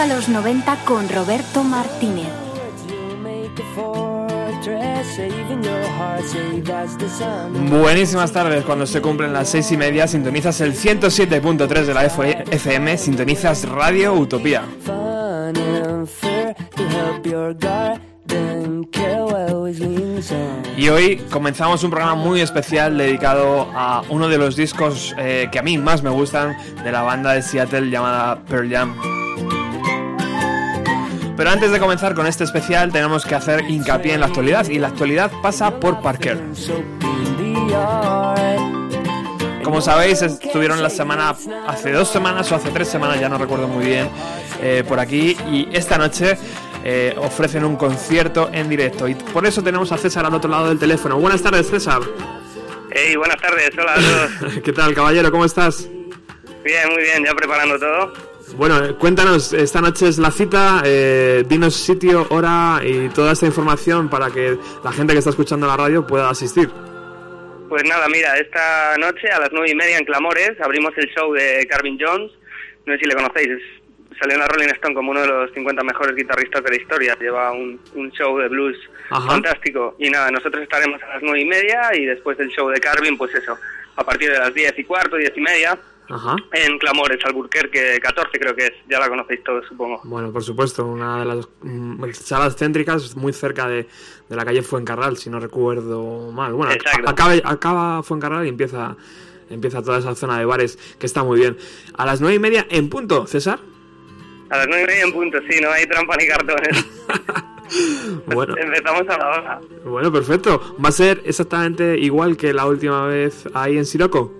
a los 90 con Roberto Martínez. Buenísimas tardes, cuando se cumplen las seis y media sintonizas el 107.3 de la FM, sintonizas Radio Utopía. Y hoy comenzamos un programa muy especial dedicado a uno de los discos eh, que a mí más me gustan de la banda de Seattle llamada Pearl Jam. Pero antes de comenzar con este especial tenemos que hacer hincapié en la actualidad y la actualidad pasa por Parker. Como sabéis, estuvieron la semana, hace dos semanas o hace tres semanas, ya no recuerdo muy bien, eh, por aquí y esta noche eh, ofrecen un concierto en directo. Y por eso tenemos a César al otro lado del teléfono. Buenas tardes, César. Hey, buenas tardes, hola a todos. ¿Qué tal, caballero? ¿Cómo estás? Bien, muy bien, ya preparando todo. Bueno, cuéntanos, esta noche es la cita, eh, dinos sitio, hora y toda esta información para que la gente que está escuchando la radio pueda asistir. Pues nada, mira, esta noche a las nueve y media en Clamores abrimos el show de Carvin Jones, no sé si le conocéis, salió en la Rolling Stone como uno de los 50 mejores guitarristas de la historia, lleva un, show de blues fantástico. Y nada, nosotros estaremos a las nueve y media y después del show de Carvin, pues eso, a partir de las diez y cuarto, diez y media, en Clamores, Alburquerque 14 creo que es, ya la conocéis todos supongo. Bueno, por supuesto, una de las mm, salas céntricas muy cerca de, la calle Fuencarral, si no recuerdo mal. Bueno, acaba, acaba Fuencarral y empieza, empieza toda esa zona de bares que está muy bien. A las nueve y media en punto, César. A las nueve y media en punto, sí, no hay trampa ni cartones. bueno. Empezamos a la hora. Bueno, perfecto. ¿Va a ser exactamente igual que la última vez ahí en Siroco?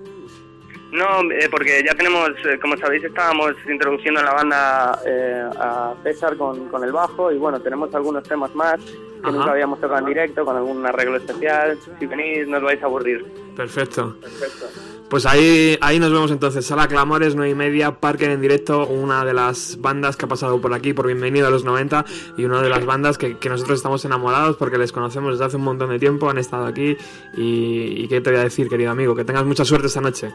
No, eh, porque ya tenemos, eh, como sabéis, estábamos introduciendo en la banda eh, a César con, con, el bajo y bueno, tenemos algunos temas más que nunca habíamos tocado en directo, con algún arreglo especial. Si venís, no os vais a aburrir. Perfecto. Perfecto. Pues ahí, ahí nos vemos entonces. Sala Clamores, 9 y media, Parker en directo, una de las bandas que ha pasado por aquí, por Bienvenido a los 90, y una de las bandas que, que nosotros estamos enamorados porque les conocemos desde hace un montón de tiempo, han estado aquí. Y, y qué te voy a decir, querido amigo, que tengas mucha suerte esta noche.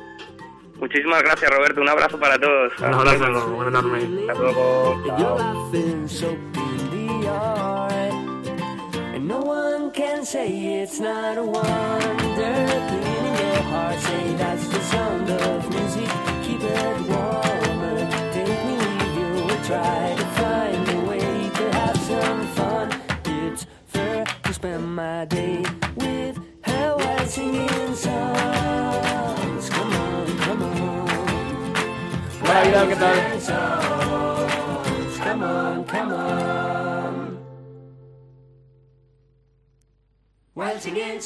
Muchísimas gracias, Roberto. Un abrazo para todos. Un abrazo, un enorme. Hasta luego. No one can say it's not a wonder. Clean in your heart, say that's the sound of music. Keep it warm. Take me with you. Try to find a way to have some fun. It's fair to spend my day with her while singing songs. Hola, vida, ¿qué tal? Come on, come on. While singing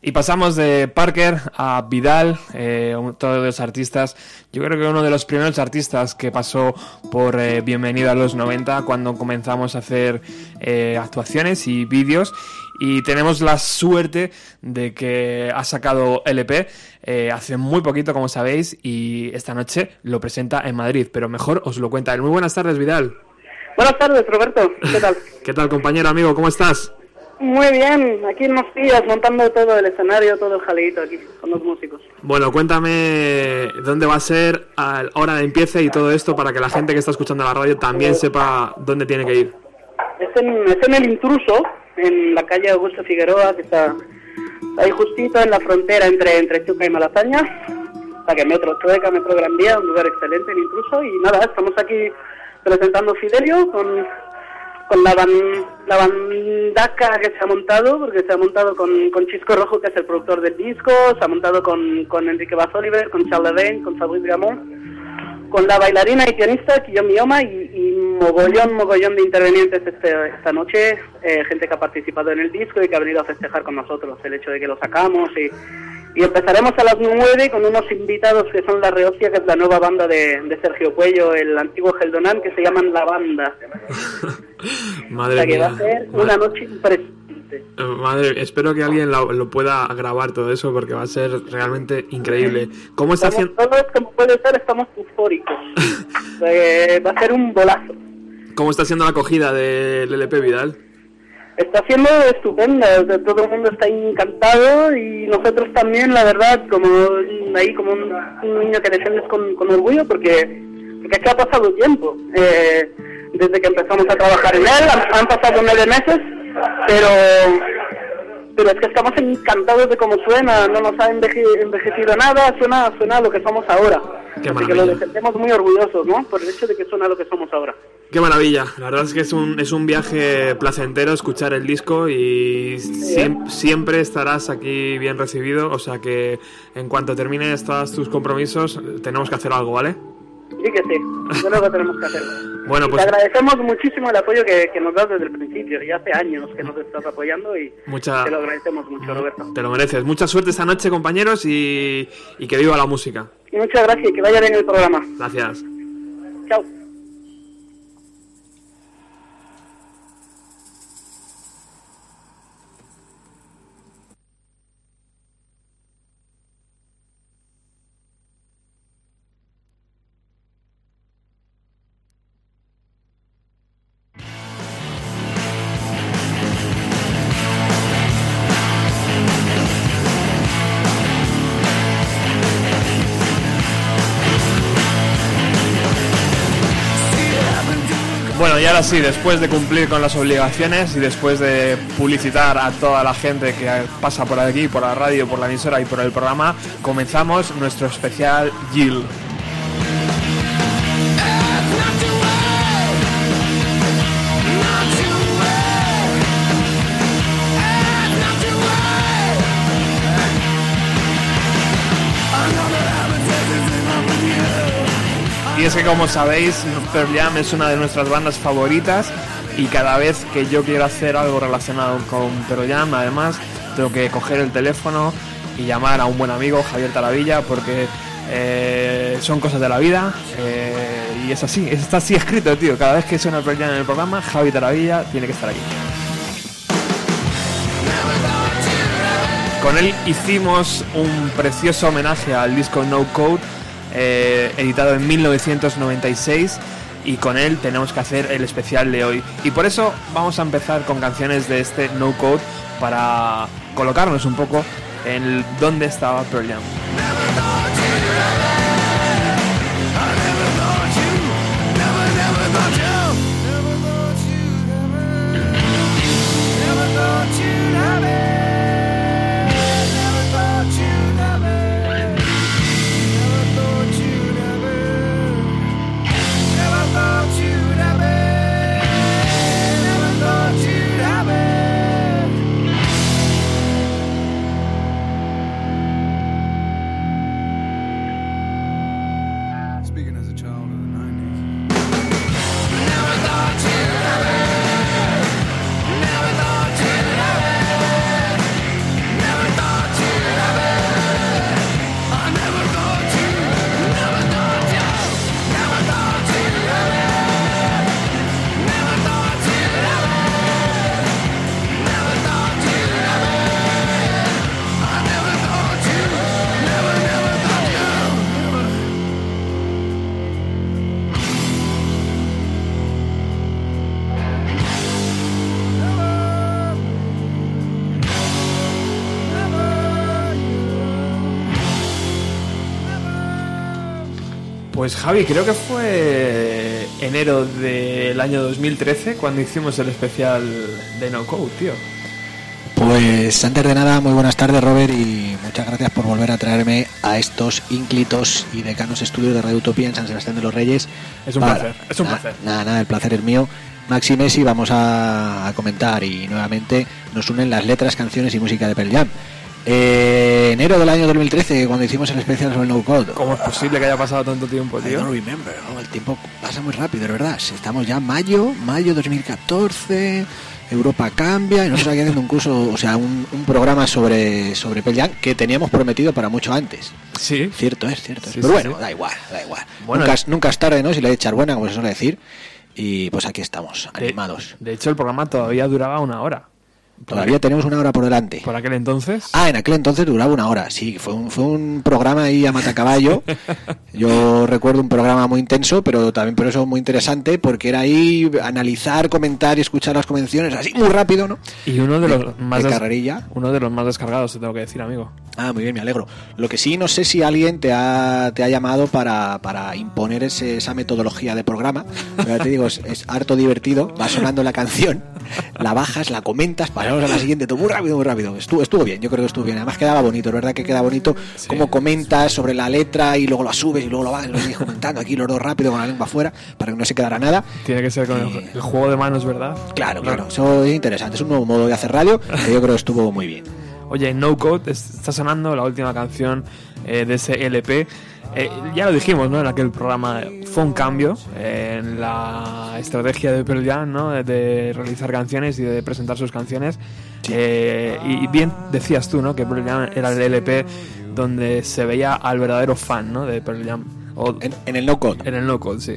Y pasamos de Parker a Vidal, eh, todos los artistas. Yo creo que uno de los primeros artistas que pasó por eh, Bienvenido a los 90 cuando comenzamos a hacer eh, actuaciones y vídeos. y tenemos la suerte de que ha sacado LP eh, hace muy poquito, como sabéis, y esta noche lo presenta en Madrid, pero mejor os lo cuenta él. Muy buenas tardes, Vidal. Buenas tardes, Roberto. ¿Qué tal? ¿Qué tal, compañero, amigo? ¿Cómo estás? Muy bien, aquí en unos días montando todo el escenario, todo el jaleito aquí con los músicos. Bueno, cuéntame dónde va a ser, a la hora de empiece y todo esto para que la gente que está escuchando la radio también sepa dónde tiene que ir. Es en, es en El Intruso, en la calle Augusto Figueroa, que está ahí justito en la frontera entre, entre Chuca y Malasaña. Para que Metro Chueca, Metro Gran Vía, un lugar excelente, El Intruso. Y nada, estamos aquí presentando Fidelio con, con la, ban, la bandaca que se ha montado, porque se ha montado con, con Chisco Rojo, que es el productor del disco, se ha montado con, con Enrique Baz Oliver, con Charles Levin, con Fabrice Gamon con la bailarina y pianista Kiyomi Mioma y, y mogollón, mogollón de intervenientes este, esta noche, eh, gente que ha participado en el disco y que ha venido a festejar con nosotros el hecho de que lo sacamos y, y empezaremos a las 9 con unos invitados que son La Reocia, que es la nueva banda de, de Sergio Cuello, el antiguo Geldonan, que se llaman La Banda. o Madre sea que va mía. a ser una noche impresionante. Eh, Madre, espero que alguien lo, lo pueda grabar todo eso porque va a ser realmente increíble. ¿Cómo está haciendo, todos, como puede ser, estamos eufóricos. O que va a ser un bolazo. cómo está siendo la acogida del LP Vidal? Está siendo estupenda, o sea, todo el mundo está encantado y nosotros también, la verdad, como ahí como un, un niño que defiendes con, con orgullo porque, porque es que ha pasado tiempo. Eh, desde que empezamos a trabajar en él, han, han pasado nueve meses, pero pero es que estamos encantados de cómo suena, no nos ha enveje- envejecido nada, suena, suena lo que somos ahora. Qué Así que lo defendemos muy orgullosos, ¿no? Por el hecho de que suena lo que somos ahora. Qué maravilla, la verdad es que es un, es un viaje placentero escuchar el disco y siem- siempre estarás aquí bien recibido, o sea que en cuanto termines todos tus compromisos tenemos que hacer algo, ¿vale? Sí que sí, desde luego tenemos que hacerlo. Bueno, Y pues Te agradecemos muchísimo el apoyo que, que nos das desde el principio, y hace años que nos estás apoyando y Mucha- te lo agradecemos mucho, Roberto. te lo mereces. Mucha suerte esta noche, compañeros, y, y que viva la música. Y muchas gracias y que vaya bien el programa. Gracias. Chao. Sí, después de cumplir con las obligaciones y después de publicitar a toda la gente que pasa por aquí, por la radio, por la emisora y por el programa, comenzamos nuestro especial Jill. Es que como sabéis, Pearl Jam es una de nuestras bandas favoritas y cada vez que yo quiero hacer algo relacionado con Pearl Jam, además, tengo que coger el teléfono y llamar a un buen amigo, Javier Taravilla, porque eh, son cosas de la vida eh, y es así, está así escrito, tío. Cada vez que suena Pearl Jam en el programa, Javi Taravilla tiene que estar aquí. Con él hicimos un precioso homenaje al disco No Code, eh, editado en 1996, y con él tenemos que hacer el especial de hoy. Y por eso vamos a empezar con canciones de este No Code para colocarnos un poco en dónde estaba Pearl Jam. Pues Javi, creo que fue enero del año 2013 cuando hicimos el especial de No Code, tío. Pues antes de nada, muy buenas tardes Robert y muchas gracias por volver a traerme a estos ínclitos y decanos estudios de Radio Utopía en San Sebastián de los Reyes. Es un Para- placer, es un nada, placer. Nada, nada, el placer es mío. Maxi Messi vamos a, a comentar y nuevamente nos unen las letras, canciones y música de Pearl Jam. Eh, enero del año 2013, cuando hicimos el especial sobre el No Code. ¿Cómo es posible que haya pasado tanto tiempo, I tío? don't remember. Oh, el tiempo pasa muy rápido, es verdad. Estamos ya en mayo, mayo 2014. Europa cambia y nosotros aquí haciendo un curso, o sea, un, un programa sobre, sobre Pearl que teníamos prometido para mucho antes. Sí. Cierto es, cierto es. Sí, Pero bueno, sí. da igual, da igual. Bueno, nunca, es- nunca es tarde, ¿no? Si le he de echar buena, como se suele decir. Y pues aquí estamos, De- animados. De hecho, el programa todavía duraba una hora. Todavía tenemos una hora por delante. Por aquel entonces. Ah, en aquel entonces duraba una hora, sí, fue un, fue un programa ahí a matacaballo. Yo recuerdo un programa muy intenso, pero también por eso muy interesante, porque era ahí analizar, comentar y escuchar las convenciones así muy rápido, ¿no? Y uno de de- los más de carrerilla. Uno de los más descargados, te tengo que decir, amigo. Ah, muy bien, me alegro. Lo que sí, no sé si alguien te ha, te ha llamado para, para imponer ese- esa metodología de programa. Pero ya te digo, es, es harto divertido. Va sonando la canción, la bajas, la comentas, pasamos a la siguiente, todo muy rápido, muy rápido. Estuvo, estuvo bien, yo creo que estuvo bien. Además quedaba bonito, es verdad que queda bonito Sí. cómo comentas sobre la letra y luego la subes y luego lo vas y lo sigues comentando aquí los dos rápido con la lengua afuera para que no se quedara nada. Tiene que ser con el, el juego de manos, ¿verdad? Claro, claro, eso es interesante. Es un nuevo modo de hacer radio que yo creo que estuvo muy bien. Oye, No Code es- está sonando la última canción eh, de ese LP. Eh, ya lo dijimos, ¿no? En aquel programa fue un cambio en la estrategia de Pearl Jam, ¿no? De, realizar canciones y de presentar sus canciones. Eh, y bien decías tú, ¿no? Que Pearl Jam era el LP donde se veía al verdadero fan, ¿no? De Pearl Jam. O En, en el no code. en el No Code, sí.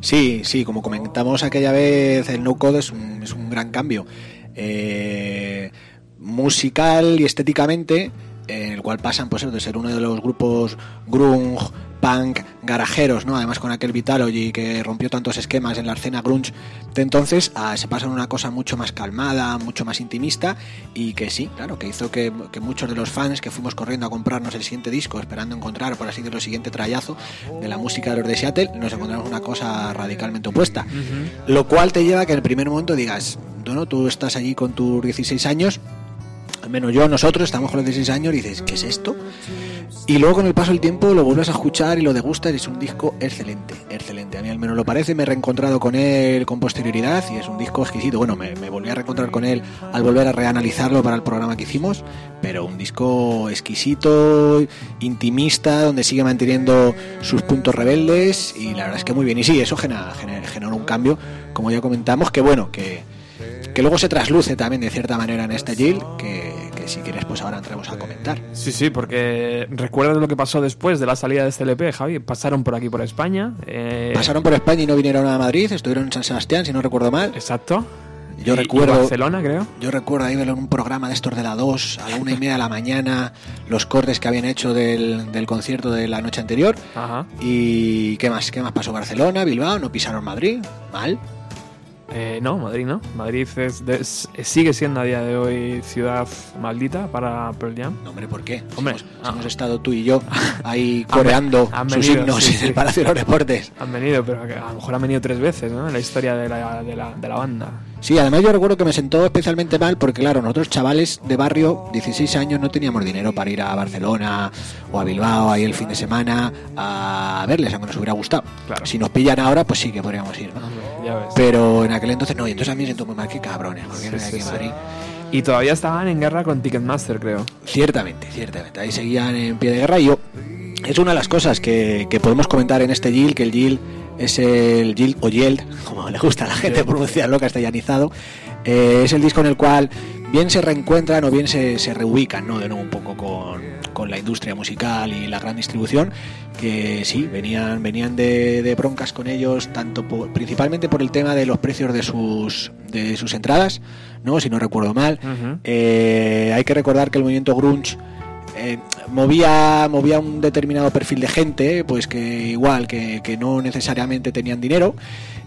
Sí, sí, como comentamos aquella vez, el no code es un, es un gran cambio. Eh, musical y estéticamente, en el cual pasan pues de ser uno de los grupos grunge, punk, garajeros, ¿no? Además con aquel Vitalogy que rompió tantos esquemas en la escena grunge de entonces, a, se pasan una cosa mucho más calmada, mucho más intimista y que sí, claro, que hizo que, que muchos de los fans que fuimos corriendo a comprarnos el siguiente disco, esperando encontrar, por así decirlo, el siguiente trayazo de la música de los de Seattle, nos encontramos una cosa radicalmente opuesta. Lo cual te lleva a que en el primer momento digas, bueno, tú estás allí con tus 16 años, al menos yo, nosotros estamos con los 16 años y dices, ¿qué es esto? Y luego con el paso del tiempo lo vuelves a escuchar y lo degustas y es un disco excelente, excelente. A mí al menos lo parece, me he reencontrado con él con posterioridad y es un disco exquisito. Bueno, me, me volví a reencontrar con él al volver a reanalizarlo para el programa que hicimos, pero un disco exquisito, intimista, donde sigue manteniendo sus puntos rebeldes y la verdad es que muy bien. Y sí, eso genera, genera- generó un cambio, como ya comentamos, que bueno, que, que luego se trasluce también de cierta manera en este Jill, que, que si quieres pues ahora entremos a comentar. Sí, sí, porque recuerdas lo que pasó después de la salida de este LP, Javi. Pasaron por aquí, por España. eh, Pasaron por España y no vinieron a Madrid, estuvieron en San Sebastián, si no recuerdo mal. Exacto. Yo Y- y recuerdo- Barcelona, creo. Yo recuerdo ahí en un programa de estos de la 2, a la una y media de la mañana, los cortes que habían hecho del, del concierto de la noche anterior. Ajá. ¿Y qué más? ¿Qué más pasó? Barcelona, Bilbao, no pisaron Madrid. Mal. Eh, no, Madrid no. Madrid es es- sigue siendo a día de hoy ciudad maldita para Pearl Jam. No, hombre, ¿por qué? Si Hombre, si ah. hemos estado tú y yo ahí coreando han sus venido, himnos sí, en el Palacio de los Deportes. Han venido, pero a lo mejor han venido tres veces, ¿no? En la historia de la, de la, de la banda. Sí, además yo recuerdo que me sentó especialmente mal porque, claro, nosotros chavales de barrio, 16 años, no teníamos dinero para ir a Barcelona o a Bilbao ahí el fin de semana a verles, aunque nos hubiera gustado. Claro. Si nos pillan ahora, pues sí que podríamos ir, ¿no? Hombre, ya ves. Pero en aquel entonces no, y entonces a mí me sentó muy mal, qué cabrones, porque Sí, no sí, aquí sí. Madrid. Y todavía estaban en guerra con Ticketmaster, creo. Ciertamente, ciertamente. Ahí seguían en pie de guerra y yo. Es una de las cosas que, que podemos comentar en este Gil, que el Gil es el Gil o Yeld, como le gusta a la gente pronunciarlo castellanizado. Eh, es el disco en el cual bien se reencuentran o bien se, se reubican, ¿no? De nuevo un poco con, con la industria musical y la gran distribución, que sí, venían, venían de, de broncas con ellos, tanto por- principalmente por el tema de los precios de sus, de sus entradas, ¿no? Si no recuerdo mal. Eh, hay que recordar que el movimiento grunge eh, movía movía un determinado perfil de gente, pues que igual que, que no necesariamente tenían dinero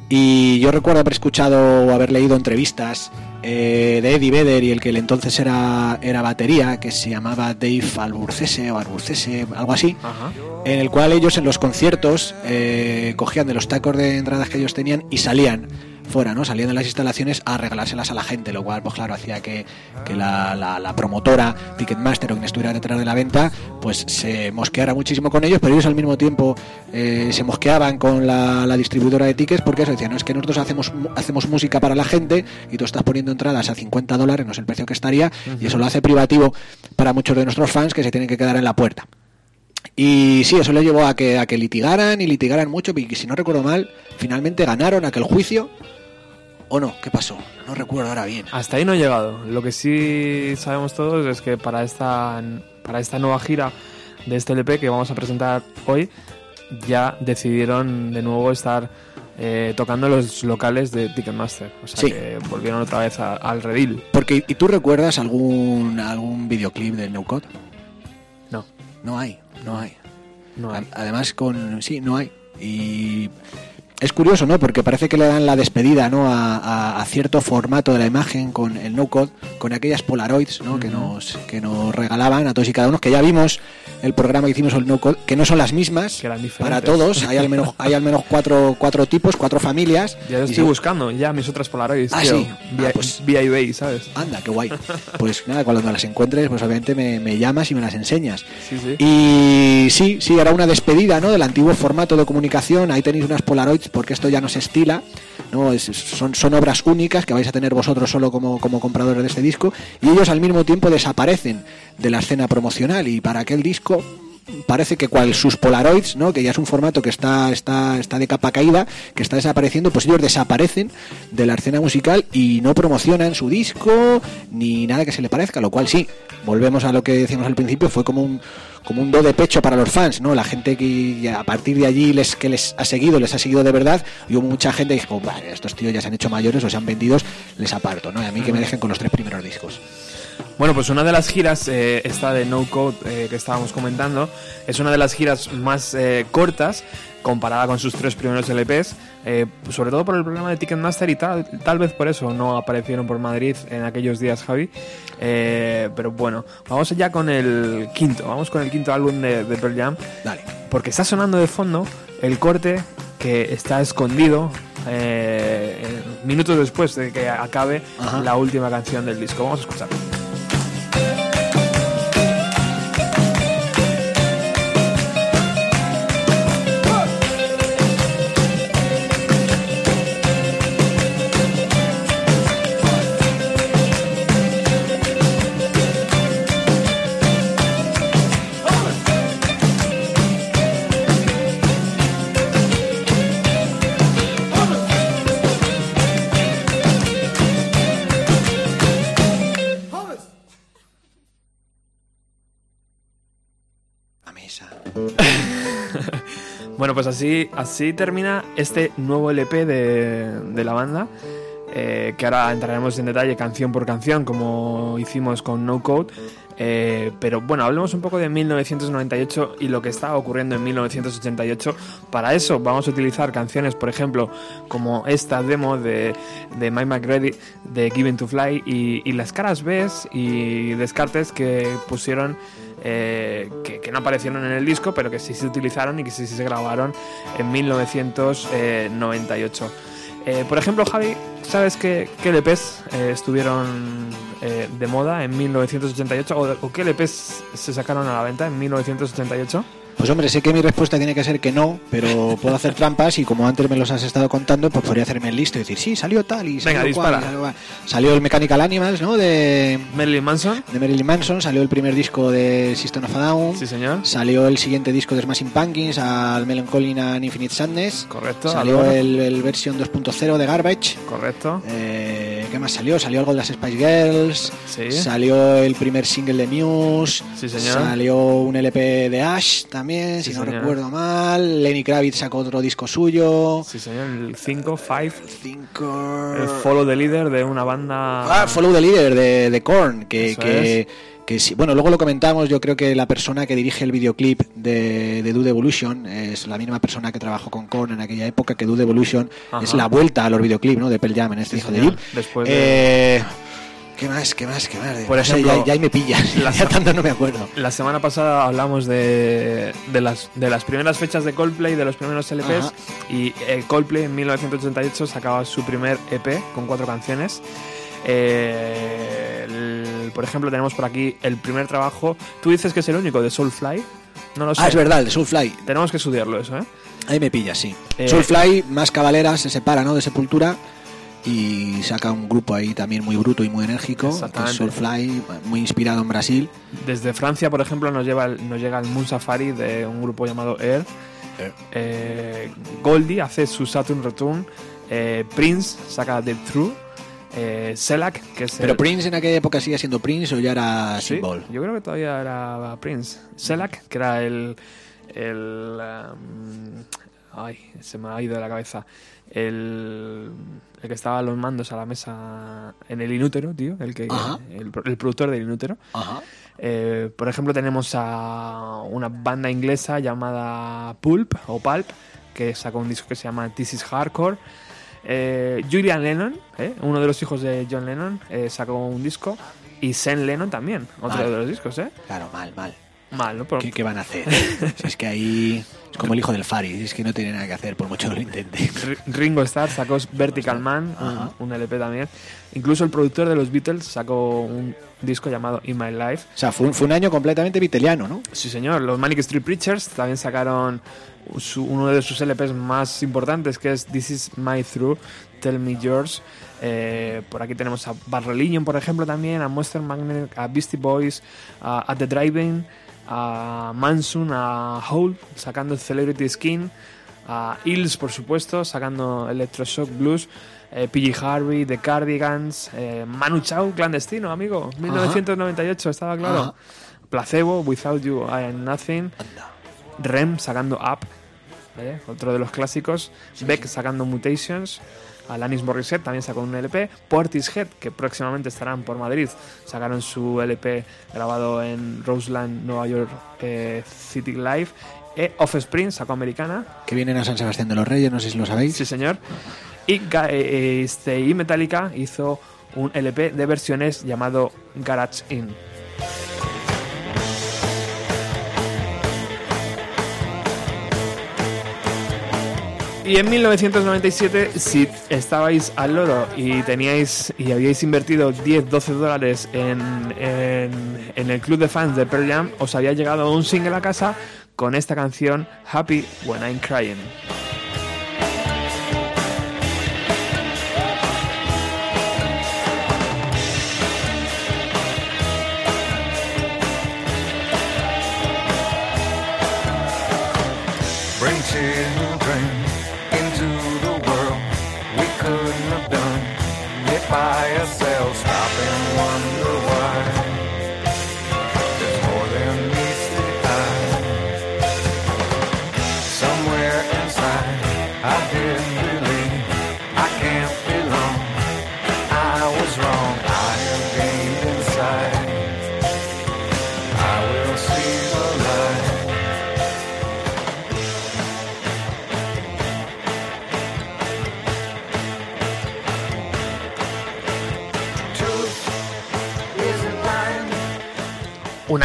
Y yo recuerdo haber escuchado o haber leído entrevistas eh, de Eddie Vedder y el que el entonces era, era batería, que se llamaba Dave Alburcese o Arburcese, algo así, Ajá. en el cual ellos en los conciertos eh, cogían de los tacos de entradas que ellos tenían y salían fuera, ¿no? Salían de las instalaciones a regalárselas a la gente, lo cual, pues claro, hacía que, que la, la- la promotora, Ticketmaster o quien estuviera detrás de la venta, pues se mosqueara muchísimo con ellos, pero ellos al mismo tiempo eh, se mosqueaban con la, la distribuidora de tickets porque eso decían, no es que nosotros hacemos, hacemos música para la gente y tú estás poniendo entradas a 50 dólares, no es el precio que estaría, y eso lo hace privativo para muchos de nuestros fans que se tienen que quedar en la puerta. Y sí, eso le llevó a que, a que litigaran y litigaran mucho, y si no recuerdo mal, finalmente ganaron aquel juicio. ¿O no? ¿Qué pasó? No recuerdo ahora bien. Hasta ahí no he llegado. Lo que sí sabemos todos es que para esta, para esta nueva gira de este LP que vamos a presentar hoy, ya decidieron de nuevo estar eh, tocando los locales de Ticketmaster. O sea Sí. que volvieron otra vez a- al redil. Porque, ¿y tú recuerdas algún, algún videoclip del No Code? No, No hay, no hay. no hay. A- Además, con. Sí, no hay. Y. Es curioso, ¿no? Porque parece que le dan la despedida, ¿no? A, a- a cierto formato de la imagen con el no code, con aquellas Polaroids, ¿no? Que nos que nos regalaban a todos y cada uno, que ya vimos el programa que hicimos el no code, que no son las mismas Que eran para todos. Hay al menos hay al menos cuatro cuatro tipos, cuatro familias. Ya Y estoy buscando, ya mis otras Polaroids. Ah, tío. sí. Vía, Ah, pues- vía eBay, ¿sabes? Anda, qué guay. Pues nada, cuando las encuentres, pues obviamente me, me llamas y me las enseñas. Sí, sí. Y sí, sí, era una despedida, ¿no? Del antiguo formato de comunicación. Ahí tenéis unas Polaroids porque esto ya no se estila, ¿no? Es- son, son obras únicas que vais a tener vosotros solo como, como compradores de este disco. Y ellos al mismo tiempo desaparecen de la escena promocional. Y para aquel disco parece que cual sus Polaroids, ¿no? Que ya es un formato que está, está, está de capa caída, que está desapareciendo, pues ellos desaparecen de la escena musical y no promocionan su disco ni nada que se le parezca, lo cual sí, volvemos a lo que decíamos al principio, fue como un como un do de pecho para los fans, ¿no? La gente que a partir de allí les que les ha seguido, les ha seguido de verdad, y hubo mucha gente que dijo, vale, estos tíos ya se han hecho mayores o se han vendido, les aparto, ¿no? Y a mí que me dejen con los tres primeros discos. Bueno, pues una de las giras, eh, esta de No Code eh, que estábamos comentando, es una de las giras más eh, cortas comparada con sus tres primeros LPs, eh, sobre todo por el problema de Ticketmaster y tal, tal vez por eso no aparecieron por Madrid en aquellos días, Javi. Eh, pero bueno, vamos ya con el quinto, vamos con el quinto álbum de, de Pearl Jam, Dale. porque está sonando de fondo el corte que está escondido eh, minutos después de que acabe Ajá. la última canción del disco. Vamos a escuchar. Bueno, pues así, así termina este nuevo LP de, de la banda. eh, que ahora entraremos en detalle canción por canción, como hicimos con No Code. Eh, pero bueno, hablemos un poco de 1998 y lo que estaba ocurriendo en 1988. Para eso vamos a utilizar canciones, por ejemplo, como esta demo de, de Mike McReady de Given to Fly y, y las caras B y descartes que pusieron eh, que, no aparecieron en el disco, pero que sí se utilizaron y que sí se grabaron en 1998. Eh, por ejemplo, Javi, ¿sabes qué, qué LPs eh, estuvieron eh, de moda en 1988 o, o qué LPs se sacaron a la venta en 1988? Pues hombre, sé que mi respuesta tiene que ser que no, pero puedo hacer trampas y como antes me los has estado contando, pues podría hacerme el listo y decir, sí, salió tal y salió Venga, cual, dispara. salió el Mechanical Animals, ¿no? De, Marilyn Manson, de Marilyn Manson, salió el primer disco de System of a Down, sí señor, salió el siguiente disco de Smashing Pumpkins, al Melancholy and Infinite Sadness, correcto, salió el, el versión 2.0 de Garbage, correcto, eh, ¿qué más salió? Salió algo de las Spice Girls, sí, salió el primer single de Muse, sí señor, Salió un LP de Ash también, Sí, si no señor. recuerdo mal. Lenny Kravitz sacó otro disco suyo. sí señor, el 5, 5, Cinco... el follow the leader de una banda... Ah, Follow the Leader de, de Korn, que, Eso que, que sí, bueno, luego lo comentamos, yo creo que la persona que dirige el videoclip de, de Dude Evolution es la misma persona que trabajó con Korn en aquella época, que Dude Evolution Ajá. es la vuelta a los videoclips, ¿no? De Pearl Jam en este Sí, hijo de. Deep. Después de- Eh, ¿Qué más? ¿Qué más? ¿Qué más? Por No sé, ejemplo, ya, ya ahí me pillas, la- ya tanto no me acuerdo. La semana pasada hablamos de, de, las, de las primeras fechas de Coldplay, de los primeros LPs, Ajá. y eh, Coldplay en 1988 sacaba su primer EP con cuatro canciones. Eh, el- por ejemplo, tenemos por aquí el primer trabajo. Tú dices que es el único de Soulfly. No lo sé. Ah, es verdad, el de Soulfly. Tenemos que estudiarlo eso, ¿eh? Ahí me pillas, sí. Eh, Soulfly, más cabalera, se separa, ¿no? De Sepultura y saca un grupo ahí también muy bruto y muy enérgico. Soulfly, muy inspirado en Brasil. Desde Francia, por ejemplo, nos, lleva nos llega el Moon Safari de un grupo llamado Air. Air. Eh, Goldie hace su Saturn Return. Eh, Prince saca The True. Eh, Selak, que es Pero el- Prince en aquella época sigue siendo Prince o ya era Sí, Symbol. yo creo que todavía era Prince. Selak, que era el. el um, ay, se me ha ido de la cabeza. El, el que estaba a los mandos a la mesa en el inútero, tío. El, que, el productor del inútero. Ajá. Eh, por ejemplo, tenemos a una banda inglesa llamada Pulp o Pulp, que sacó un disco que se llama This is Hardcore. Eh, Julian Lennon, eh, uno de los hijos de John Lennon, eh, sacó un disco. Y Sean Lennon también, otro de los discos, ¿eh? Claro, mal, mal. Mal, ¿no? Pero- ¿Qué, qué van a hacer? si es que ahí es como el hijo del Fari, si es que no tiene nada que hacer por mucho que lo intente. Ringo Starr sacó Vertical Man, un, un LP también. Incluso el productor de los Beatles sacó un disco llamado In My Life. O sea, fue un, fue un año completamente viteliano, ¿no? Sí, señor. Los Manic Street Preachers también sacaron su- uno de sus LPs más importantes, que es This Is My Through, Tell Me Yours. Eh, por aquí tenemos a Bad Religion, por ejemplo, también, a Monster Magnet, a Beastie Boys, a The Driving, a Manson, a Hole, sacando Celebrity Skin, a Hills, por supuesto, sacando Electroshock Blues. eh, PG Harvey, The Cardigans, eh, Manu Chao, clandestino, amigo, 1998, estaba claro. Ajá. Placebo, Without You, I Am Nothing. Rem sacando Up, otro de los clásicos. Beck sacando Mutations. Alanis Morissette también sacó un LP. Portishead, que próximamente estarán por Madrid, sacaron su LP grabado en Roseland, Nueva York eh, City Live. E Offspring sacó Americana. Que vienen a San Sebastián de los Reyes, no sé si lo sabéis. Sí, señor. Y, Ga- eh, este, y Metallica hizo un LP de versiones llamado Garage In. Y en 1997, si estabais al loro y teníais y habíais invertido 10, 12 dólares en, en- en el club de fans de Pearl Jam, os había llegado un single a casa con esta canción Happy When I'm Crying.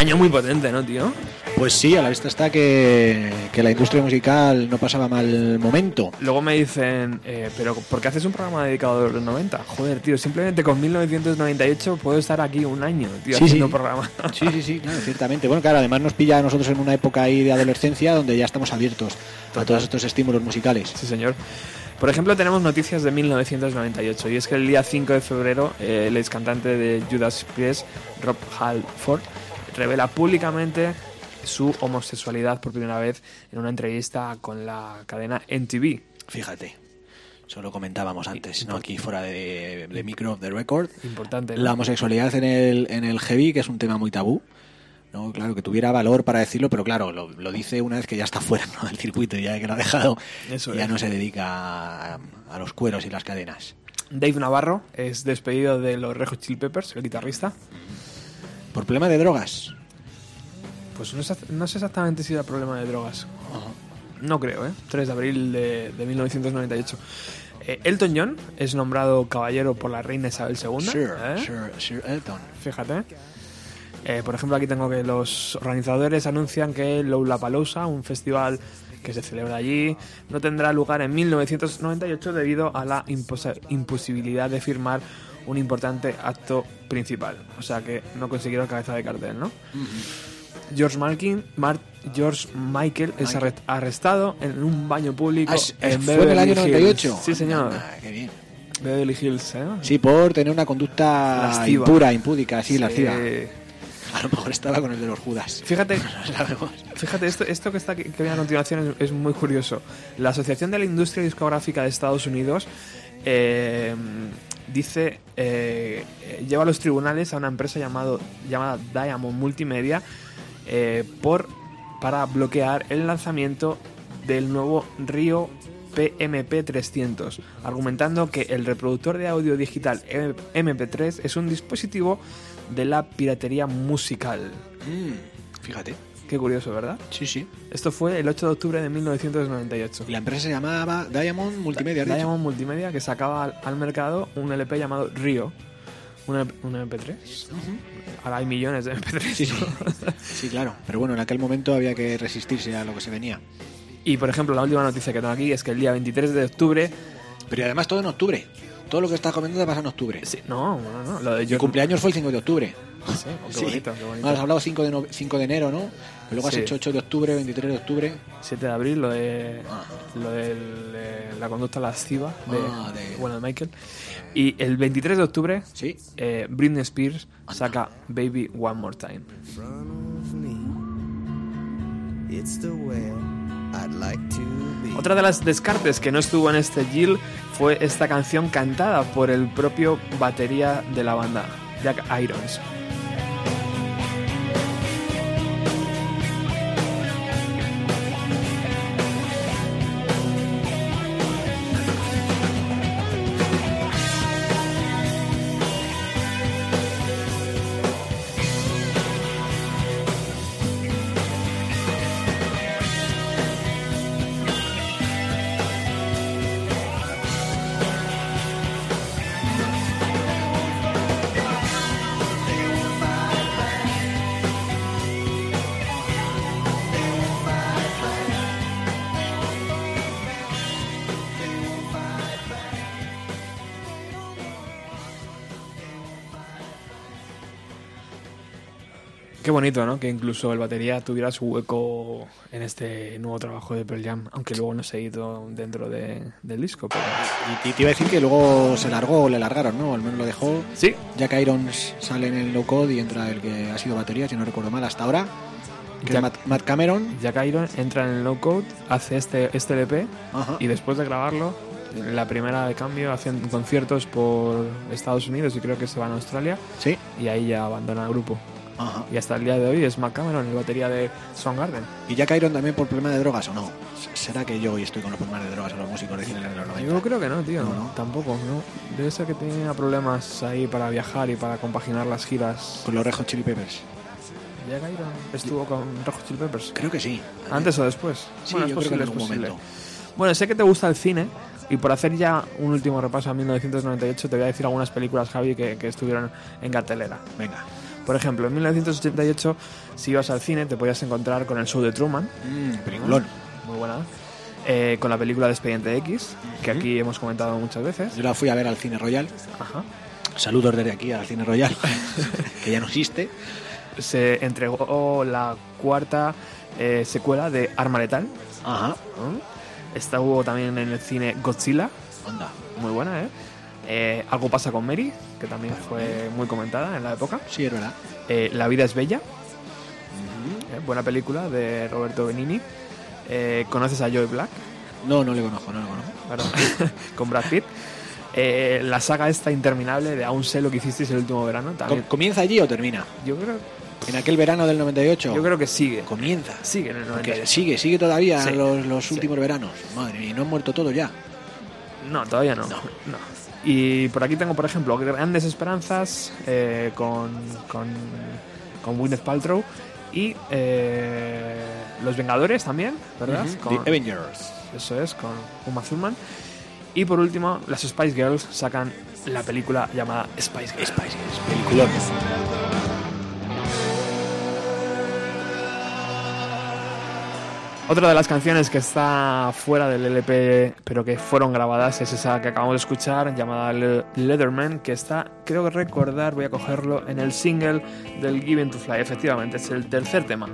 Año muy potente, ¿no, tío? Pues sí, a la vista está que, que la industria musical no pasaba mal momento. Luego me dicen, eh, pero ¿por qué haces un programa dedicado a los 90? Joder, tío, simplemente con 1998 puedo estar aquí un año, tío, Sí, haciendo sí. programa. Sí, sí, sí, claro, ciertamente. Bueno, claro, además nos pilla a nosotros en una época ahí de adolescencia donde ya estamos abiertos a todos estos estímulos musicales. Sí, señor. Por ejemplo, tenemos noticias de 1998 y es que el día 5 de febrero eh, el ex cantante de Judas Priest, Rob Halford, revela públicamente su homosexualidad por primera vez en una entrevista con la cadena NTV. Fíjate, eso lo comentábamos antes, ¿no? Aquí fuera de, de micro, de record. Importante. ¿no? La homosexualidad en el, en el heavy, que es un tema muy tabú. No, claro, que tuviera valor para decirlo, pero claro, lo, lo dice una vez que ya está fuera ¿no? del circuito, ya que lo ha dejado, Eso ya es. no se dedica a, a los cueros y las cadenas. Dave Navarro es despedido de los Red Hot Chili Peppers, el guitarrista. ¿Por problema de drogas? Pues no sé, no sé exactamente si era problema de drogas. No creo, ¿eh? 3 de abril de, de 1998. Eh, Elton John es nombrado caballero por la reina Isabel II. Sir, ¿eh? Sir, Sir Elton. Fíjate. Eh, por ejemplo, aquí tengo que los organizadores anuncian que Lollapalooza, un festival que se celebra allí, no tendrá lugar en 1998 debido a la imposa- imposibilidad de firmar un importante acto principal. O sea que no consiguieron cabeza de cartel, ¿no? George Malkin, George Michael es arre- arrestado en un baño público Ah, en ¿Fue en el año Beverly 98? Hills. Sí, señor. Ah, qué bien. Beverly Hills, ¿eh? Sí, por tener una conducta Lasciva. impura, impúdica, sí, Sí. lasciva. A lo mejor estaba con el de los Judas. Fíjate, No. Fíjate, esto, esto que está que viene a continuación es, es muy curioso. La Asociación de la Industria Discográfica de Estados Unidos eh, dice eh, eh, lleva a los tribunales a una empresa llamado, llamada Diamond Multimedia eh, por para bloquear el lanzamiento del nuevo Rio PMP 300, argumentando que el reproductor de audio digital MP3 es un dispositivo de la piratería musical. Mm, fíjate. Qué curioso, ¿verdad? Sí, sí. Esto fue el 8 de octubre de 1998. Y la empresa se llamaba Diamond Multimedia. Diamond Multimedia que sacaba al, al mercado un LP llamado Rio. Un, un MP3. Ahora hay millones de MP3. Sí, sí. Sí, claro. Pero bueno, en aquel momento había que resistirse a lo que se venía. Y por ejemplo, la última noticia que tengo aquí es que el día 23 de octubre. Pero además todo en octubre. Todo lo que estás comentando pasa en octubre. Sí, no, no, no. Lo de Mi George- cumpleaños fue el 5 de octubre. Sí, oh, qué Sí. bonito, qué bonito. No, has hablado 5 de, no- 5 de enero, ¿no? Luego has Sí. hecho 8 de octubre, 23 de octubre. 7 de abril, lo de, Ah. lo de la conducta lasciva de, Ah, de- bueno, de Michael. Y el 23 de octubre, Sí. eh, Britney Spears saca Baby One More Time. Otra de las descartes que no estuvo en este Jill fue esta canción cantada por el propio batería de la banda, Jack Irons. Qué bonito, ¿no? Que incluso el batería tuviera su hueco en este nuevo trabajo de Pearl Jam, aunque luego no se ha ido dentro de- del disco. Pero... Y, y te iba a decir que luego se largó o le largaron, ¿no? Al menos lo dejó. Sí, Jack Irons sale en el low code y entra el que ha sido batería, si no recuerdo mal, hasta ahora. Que es Jack- Matt, Matt Cameron. Jack Irons entra en el no code, hace este, este LP Ajá. y después de grabarlo, la primera de cambio, hacen conciertos por Estados Unidos y creo que se van a Australia Sí. y ahí ya abandona el grupo. Ajá. Y hasta el día de hoy es Matt Cameron, el batería de Soundgarden. ¿Y Jack Irons también por problema de drogas o no? ¿Será que yo hoy estoy con los problemas de drogas a los músicos de cine de los 90? Yo creo que no, tío. No, no. Tampoco, ¿no? Debe ser que tenía problemas ahí para viajar y para compaginar las giras. Con los Red Hot Chili Peppers. ¿Jack Irons estuvo con Red Hot Chili Peppers? Creo que sí. ¿Antes o después? Sí, Bueno, es yo creo que en algún momento. Bueno, sé que te gusta el cine y por hacer ya un último repaso a 1998 te voy a decir algunas películas, Javi, que, que estuvieron en cartelera. Venga. Por ejemplo, en 1988, si ibas al cine, te podías encontrar con el show de Truman, Mm, peliculón. muy buena, eh, con la película de Expediente X, que aquí hemos comentado muchas veces. Yo la fui a ver al Cine Royal. Ajá. Saludos desde aquí al Cine Royal, que ya no existe. Se entregó la cuarta eh, secuela de Arma Letal. Ajá. ¿no? Estuvo también en el cine Godzilla, Onda. muy buena, ¿eh? Eh, Algo pasa con Mary, que también fue muy comentada en la época. Sí, es verdad. Eh, la vida es bella, eh, buena película de Roberto Benini. Eh, ¿Conoces a Joy Black? No, no le conozco, no le conozco. Con Brad Pitt. Eh, la saga esta interminable de Aún sé lo que hicisteis el último verano. También. ¿Comienza allí o termina? Yo creo, En aquel verano del 98. yo creo que sigue. Comienza. Sigue en el Porque 98. sigue, sigue todavía Sí. los, los Sí. últimos veranos. Madre mía, ¿y no han muerto todos ya. No, todavía no. no. Y por aquí tengo, por ejemplo, Grandes Esperanzas eh, con, con con Gwyneth Paltrow. Y eh, Los Vengadores también, ¿verdad? The Con- Avengers. eso es, con Uma Thurman. Y por último, las Spice Girls sacan la película llamada Spice Girls. Spice Girls. Otra de las canciones que está fuera del LP, pero que fueron grabadas, es esa que acabamos de escuchar, llamada Le- Leatherman, que está, creo que recordar, voy a cogerlo, en el single del Given to Fly. Efectivamente, es el tercer tema.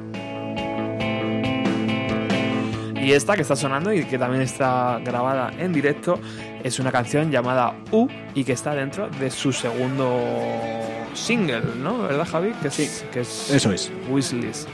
Y esta que está sonando y que también está grabada en directo es una canción llamada U y que está dentro de su segundo single, ¿no? ¿Verdad, Javi? Que sí, que es Eso es. Wishlist.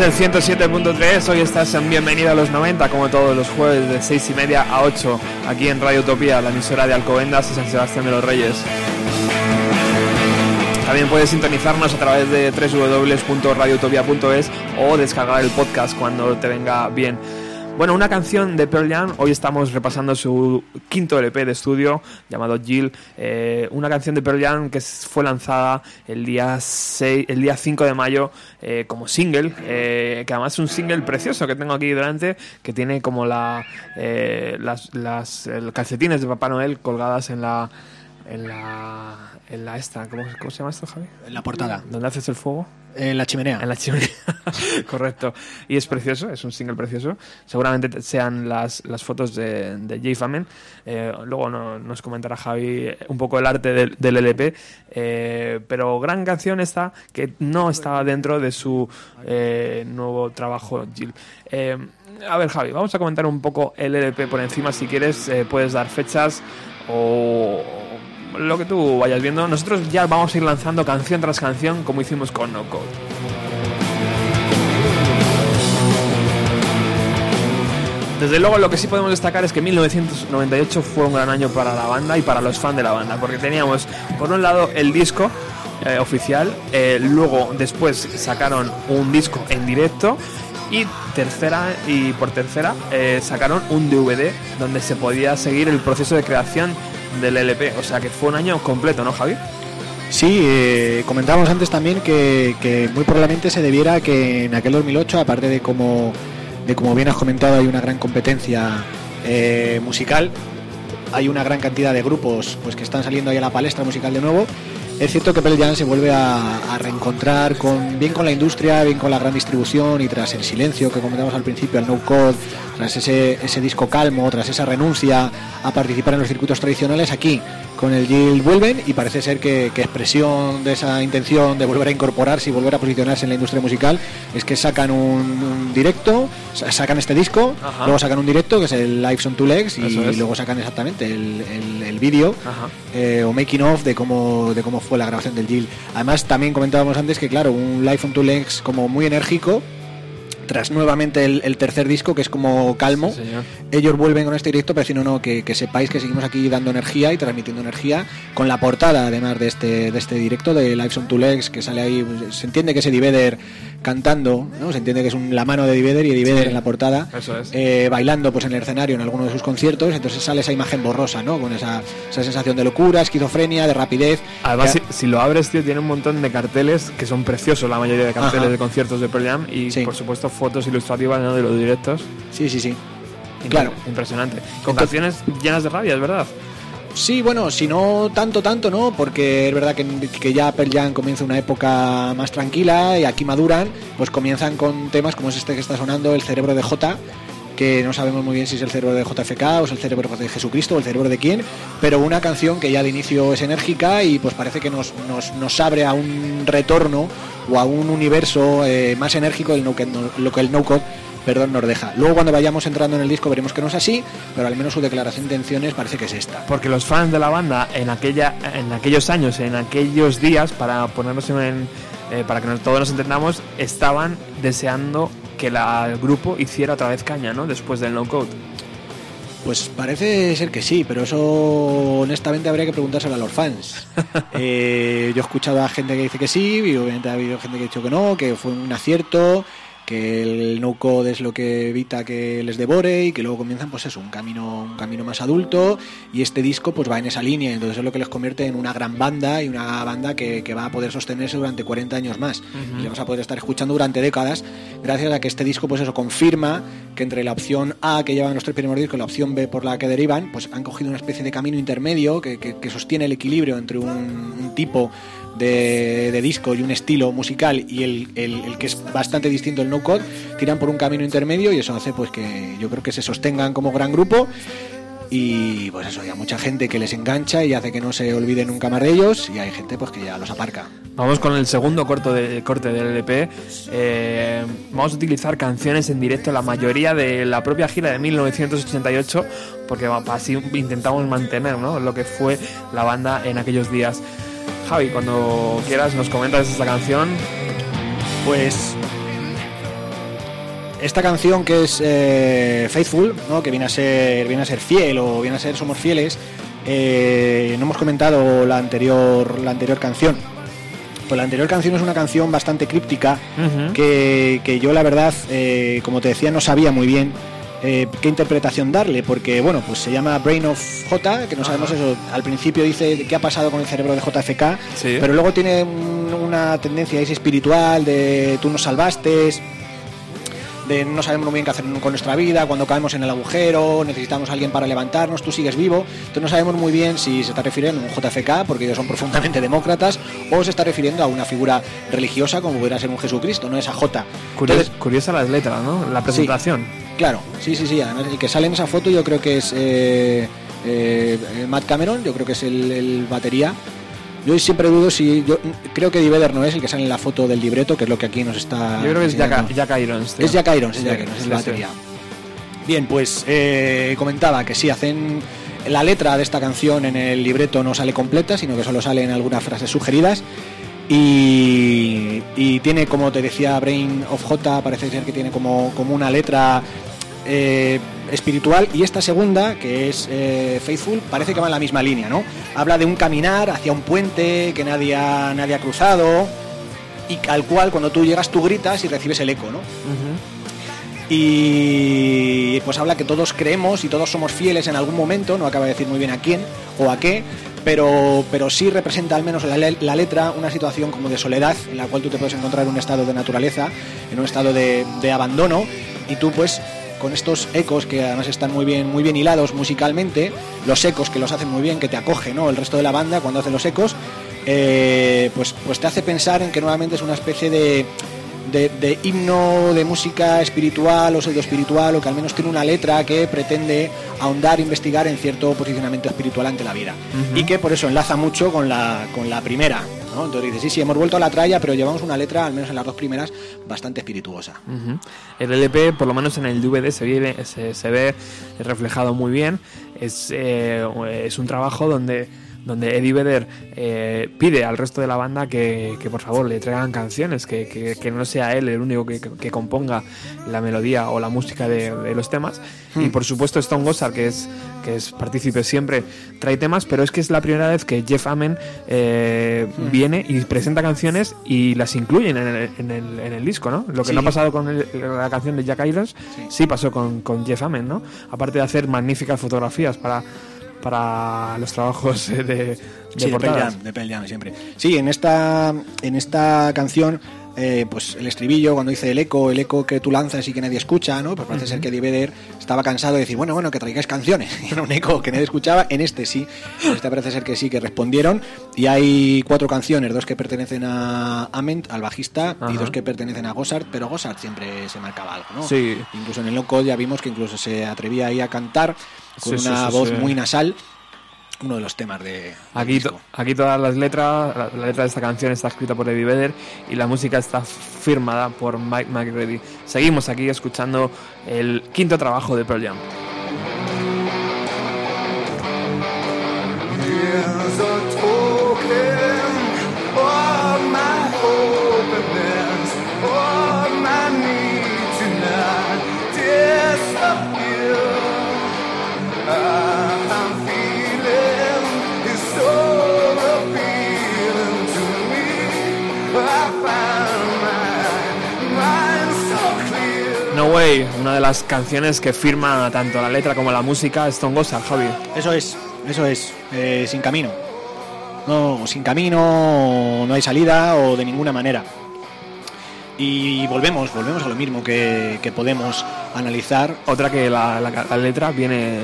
El 107.3, hoy estás en Bienvenido a los 90, como todos los jueves de 6 y media a 8, aquí en Radio Utopía, la emisora de Alcobendas y San Sebastián de los Reyes. También puedes sintonizarnos a través de www.radioutopia.es o descargar el podcast cuando te venga bien. Bueno, una canción de Pearl Jam, hoy estamos repasando su quinto LP de estudio llamado Jill, eh, una canción de Pearl Jam que fue lanzada el día 6, el día 5 de mayo eh, como single, eh, que además es un single precioso que tengo aquí delante, que tiene como la, las, las calcetines de Papá Noel colgadas en la en la en la esta, ¿cómo, cómo se llama esto, Javi? En la portada. ¿Dónde haces el fuego? En la chimenea. En la chimenea. Correcto. Y es precioso, es un single precioso. Seguramente te- sean las, las fotos de, de Jay Famen. Eh, luego no- nos comentará Javi un poco el arte del, del LP. eh, pero gran canción esta que no estaba dentro de su eh, nuevo trabajo, Jill. Eh, a ver, Javi, vamos a comentar un poco el LP por encima. Si quieres, puedes dar fechas o lo que tú vayas viendo. Nosotros ya vamos a ir lanzando canción tras canción como hicimos con No Code. Desde luego lo que sí podemos destacar es que 1998 fue un gran año para la banda y para los fans de la banda, porque teníamos por un lado el disco eh, oficial, eh, luego después sacaron un disco en directo y tercera y por tercera eh, sacaron un DVD donde se podía seguir el proceso de creación del LP, o sea que fue un año completo, ¿no, Javi? Sí, eh, comentábamos antes también que, muy probablemente se debiera a que en aquel 2008, aparte de como, de como bien has comentado, hay una gran competencia eh, musical, hay una gran cantidad de grupos pues que están saliendo ahí a la palestra musical de nuevo. Es cierto que Pearl se vuelve a, reencontrar con, bien con la industria, bien con la gran distribución y tras el silencio que comentamos al principio, el no code, tras ese disco calmo, tras esa renuncia a participar en los circuitos tradicionales, aquí con el Jill vuelven y parece ser que, que expresión de esa intención de volver a incorporarse y volver a posicionarse en la industria musical es que sacan un, un directo, sa- sacan este disco, Ajá. luego sacan un directo que es el Lives on Two Legs y luego sacan exactamente el, el- el vídeo eh, o making of de cómo de cómo fue la grabación del Jill. Además también comentábamos antes que claro, un Live on Two Legs como muy enérgico tras nuevamente el, el tercer disco que es como calmo Sí, ellos vuelven con este directo, pero si no, no, que, que sepáis que seguimos aquí dando energía y transmitiendo energía con la portada, además de este, de este directo de Lives on Two Legs, que sale ahí, pues, se entiende que es Eddie Vedder cantando, ¿no? se entiende que es un- la mano de Eddie Vedder y Sí, en la portada, eso es. eh, bailando pues en el escenario en alguno de sus conciertos, entonces sale esa imagen borrosa, ¿no? con esa, esa sensación de locura, esquizofrenia, de rapidez. Además, si, si lo abres, tío, tiene un montón de carteles que son preciosos, la mayoría de carteles Ajá. de conciertos de Pearl Jam y, Sí. por supuesto, fotos ilustrativas ¿no? de los directos. sí, sí, sí. Claro. Impresionante. Con Entonces- canciones llenas de rabia, es verdad. Sí, bueno, si no tanto, tanto, ¿no? Porque es verdad que, que ya Pearl Jam comienza una época más tranquila y aquí maduran, pues comienzan con temas como es este que está sonando, El cerebro de J, que no sabemos muy bien si es el cerebro de JFK o es el cerebro de Jesucristo o el cerebro de quién, pero una canción que ya de inicio es enérgica y pues parece que nos, nos, nos abre a un retorno o a un universo eh, más enérgico de lo que, lo que el no code perdón, nos deja. Luego cuando vayamos entrando en el disco veremos que no es así, pero al menos su declaración de intenciones parece que es esta. Porque los fans de la banda en aquella en aquellos años, en aquellos días, para ponernos en. eh, para que nos- todos nos entendamos, estaban deseando que la, el grupo hiciera otra vez caña, ¿no? Después del no code. Pues parece ser que sí, pero eso honestamente habría que preguntárselo a los fans. Eh, yo he escuchado a gente que dice que sí, y obviamente ha habido gente que ha dicho que no, que fue un acierto, que el no code es lo que evita que les devore y que luego comienzan pues eso, un camino, un camino más adulto y este disco pues va en esa línea, entonces es lo que les convierte en una gran banda y una banda que, que va a poder sostenerse durante 40 años más. Y le vamos a poder estar escuchando durante décadas gracias a que este disco pues eso confirma que entre la opción A que llevan los tres primeros discos y la opción B por la que derivan pues han cogido una especie de camino intermedio que, que- que sostiene el equilibrio entre un, un tipo de, disco y un estilo musical y el, el- que es bastante distinto el no code tiran por un camino intermedio y eso hace pues que yo creo que se sostengan como gran grupo y pues eso, hay mucha gente que les engancha y hace que no se olviden nunca más de ellos y hay gente pues que ya los aparca. Vamos con el segundo corto de, corte del LP. Eh, vamos a utilizar canciones en directo, la mayoría de la propia gira de 1988, porque así intentamos mantener ¿no? lo que fue la banda en aquellos días. Javi, cuando quieras nos comentas esta canción. Pues esta canción que es eh, Faithful, ¿no? que viene a ser viene a ser fiel o viene a ser Somos fieles, eh, no hemos comentado la anterior la anterior canción. Pues la anterior canción es una canción bastante críptica que, que yo la verdad, eh, como te decía, no sabía muy bien eh, qué interpretación darle, porque bueno, pues se llama Brain of J, que no sabemos eso, al principio dice qué ha pasado con el cerebro de JFK, Sí. pero luego tiene un- una tendencia ahí espiritual de tú nos salvaste, de no sabemos muy bien qué hacer con nuestra vida, cuando caemos en el agujero, necesitamos a alguien para levantarnos, tú sigues vivo. Entonces no sabemos muy bien si se está refiriendo a un JFK, porque ellos son profundamente demócratas, o se está refiriendo a una figura religiosa como pudiera ser un Jesucristo, no esa J. Curios- Entonces, curiosa las letras, ¿no? La presentación. Claro, sí, sí, sí. Además, el que sale en esa foto yo creo que es eh, eh, Matt Cameron, yo creo que es el, el batería. Yo siempre dudo si. Yo creo que Eddie Vedder no es el que sale en la foto del libreto, que es lo que aquí nos está. Yo creo que es. Jack, Jack Irons. tío. Es Jack Irons, es Jack Irons, es la batería. Bien, pues eh, comentaba que sí, hacen la letra de esta canción en el libreto no sale completa, sino que solo salen algunas frases sugeridas. Y, y tiene, como te decía, Brain of J, parece ser que tiene como, como una letra eh, espiritual. Y esta segunda, que es eh, Faithful, parece que va en la misma línea, ¿no? Habla de un caminar hacia un puente que nadie ha, nadie ha cruzado y al cual cuando tú llegas tú gritas y recibes el eco, ¿no? Y pues habla que todos creemos y todos somos fieles en algún momento, no acaba de decir muy bien a quién o a qué, pero, pero sí representa al menos la, le- la letra una situación como de soledad en la cual tú te puedes encontrar en un estado de naturaleza, en un estado de, de abandono y tú pues con estos ecos que además están muy bien, muy bien hilados musicalmente, los ecos que los hacen muy bien, que te acoge ¿no? el resto de la banda cuando hace los ecos, eh, pues, pues te hace pensar en que nuevamente es una especie de, de, de himno de música espiritual o pseudo espiritual o que al menos tiene una letra que pretende ahondar, investigar en cierto posicionamiento espiritual ante la vida. Y que por eso enlaza mucho con la, con la primera. Entonces dices, sí, sí, hemos vuelto a la tralla, pero llevamos una letra, al menos en las dos primeras, bastante espirituosa. El LP, por lo menos en el DVD, se ve, se, se ve reflejado muy bien. Es, eh, es un trabajo donde, donde Eddie Vedder eh, pide al resto de la banda que, que por favor le traigan canciones, que, que- que no sea él el único que, que componga la melodía o la música de, de los temas. Y por supuesto Stone Gossard, que es, que es partícipe siempre, trae temas, pero es que es la primera vez que Jeff Amen eh, viene y presenta canciones y las incluyen en el, en el, en el disco, ¿no? Lo que Sí. no ha pasado con el- la canción de Jack Irons, sí, pasó con, con Jeff Amen, ¿no? Aparte de hacer magníficas fotografías para, para los trabajos eh, de, de Sí, de Pearl. Jam, de Pearl Jam, siempre. Sí, en esta, en esta canción, eh, pues el estribillo, cuando dice el eco, el eco que tú lanzas y que nadie escucha, ¿no? Pues parece ser que Eddie Vedder estaba cansado de decir, bueno, bueno, que traigáis canciones. Y Era un eco que nadie escuchaba. En este sí, en este parece ser que sí, que respondieron. Y hay cuatro canciones, dos que pertenecen a Ament, al bajista, y dos que pertenecen a Gossard, pero Gossard siempre se marcaba algo, ¿no? Sí. Incluso en el loco ya vimos que incluso se atrevía ahí a cantar con Sí, una sí, voz muy nasal. Uno de los temas de. Aquí, to- aquí todas las letras, la, la letra de esta canción está escrita por Eddie Vedder y la música está firmada por Mike McReady. Seguimos aquí escuchando el quinto trabajo de Pearl Jam. Clear. No Way, una de las canciones que firma tanto la letra como la música Stone Gossard, Javi. Eso es, eso es, eh, sin camino. No, sin camino, no hay salida o de ninguna manera. Y volvemos, volvemos a lo mismo que, que podemos analizar. Otra que la, la- la letra viene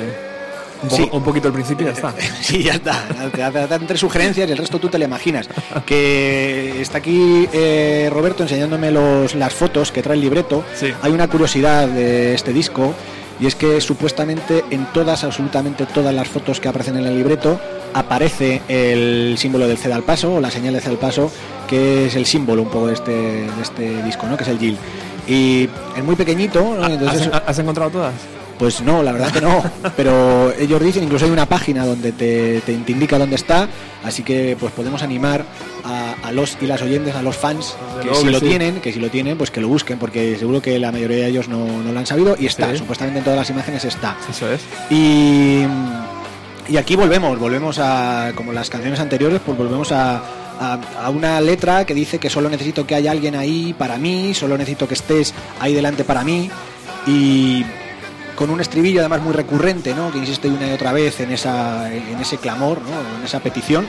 un, Sí. un poquito al principio y ya está. Sí, ya está. Te da- te dan tres sugerencias y el resto tú te lo imaginas. Que está aquí eh, Roberto enseñándome los, las fotos que trae el libreto. Sí. Hay una curiosidad de este disco y es que supuestamente en todas, absolutamente todas las fotos que aparecen en el libreto aparece el símbolo del ceda al paso o la señal de ceda al paso que es el símbolo un poco de este, de este disco, ¿no? que es el Gil. Y es muy pequeñito, ¿no? Entonces, ¿Has, has encontrado todas? Pues no, la verdad que no. Pero ellos dicen, incluso hay una página donde te, te- indica dónde está. Así que pues podemos animar a, a los y las oyentes, a los fans, que si que lo sí. tienen, que si lo tienen, pues que lo busquen, porque seguro que la mayoría de ellos no, no lo han sabido. Y está, Sí. supuestamente en todas las imágenes está. Eso es. Y, y aquí volvemos, volvemos a, como las canciones anteriores, pues volvemos a, a- a una letra que dice que solo necesito que haya alguien ahí para mí, solo necesito que estés ahí delante para mí. Y con un estribillo además muy recurrente, ¿no? que insiste una y otra vez en, esa, en ese clamor, ¿no? en esa petición.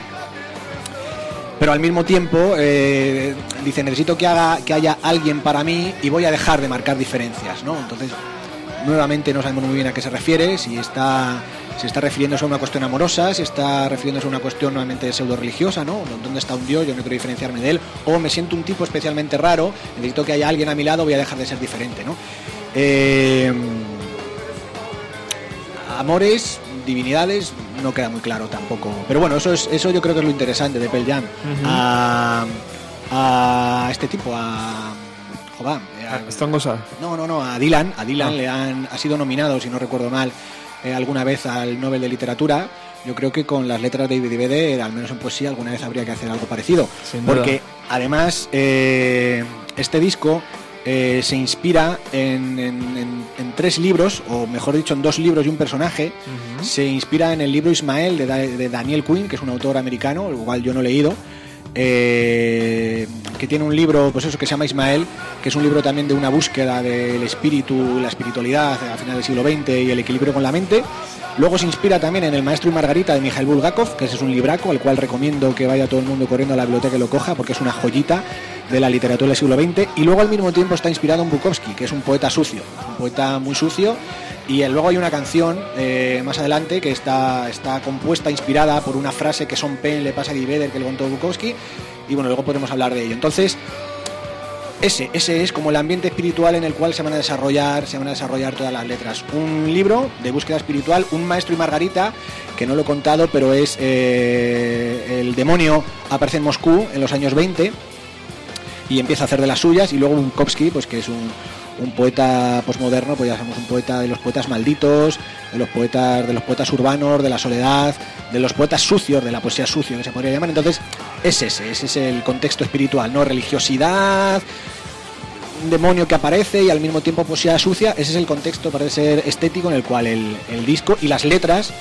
Pero al mismo tiempo eh, dice, necesito que, haga, que haya alguien para mí y voy a dejar de marcar diferencias. ¿no? Entonces, nuevamente no sabemos muy bien a qué se refiere, si está, si está refiriéndose a una cuestión amorosa, si está refiriéndose a una cuestión nuevamente pseudo religiosa, ¿no? ¿Dónde está un Dios? Yo no quiero diferenciarme de él, o me siento un tipo especialmente raro, necesito que haya alguien a mi lado, voy a dejar de ser diferente, ¿no? Eh, amores, divinidades, no queda muy claro tampoco. Pero bueno, eso es eso yo creo que es lo interesante de Pearl Jam. a, a este tipo, a joder, a- no, no, no, a Dylan, a Dylan Ah. le han ha sido nominado, si no recuerdo mal, eh, alguna vez al Nobel de Literatura. Yo creo que con las letras de David Vedder, al menos en poesía, alguna vez habría que hacer algo parecido. Porque además eh, este disco eh, se inspira en, en- en- en tres libros, o mejor dicho, en dos libros y un personaje. Se inspira en el libro Ismael de, Da- de Daniel Quinn, que es un autor americano, el cual yo no he leído. eh, que tiene un libro, pues eso, que se llama Ismael, que es un libro también de una búsqueda del espíritu, la espiritualidad a final del siglo XX y el equilibrio con la mente. Luego se inspira también en El Maestro y Margarita de Mikhail Bulgakov, que ese es un libraco al cual recomiendo que vaya todo el mundo corriendo a la biblioteca y lo coja, porque es una joyita de la literatura del siglo XX. Y luego al mismo tiempo está inspirado en Bukowski, que es un poeta sucio, un poeta muy sucio. Y luego hay una canción eh, más adelante que está, está compuesta, inspirada por una frase que Son Penn le pasa a Guy que le contó Bukowski. Y bueno, luego podremos hablar de ello. Entonces, ese, ese es como el ambiente espiritual en el cual se van a desarrollar, se van a desarrollar todas las letras. Un libro de búsqueda espiritual, un maestro y Margarita, que no lo he contado, pero es eh, el demonio aparece en Moscú en los años 20 y empieza a hacer de las suyas y luego Bukowski, pues que es un, un poeta posmoderno, pues ya sabemos un poeta de los poetas malditos, de los poetas de los poetas urbanos, de la soledad, de los poetas sucios, de la poesía sucia que se podría llamar. Entonces, es ese, ese es el contexto espiritual, no religiosidad, un demonio que aparece y al mismo tiempo poesía sucia, ese es el contexto parece ser estético en el cual el disco y las letras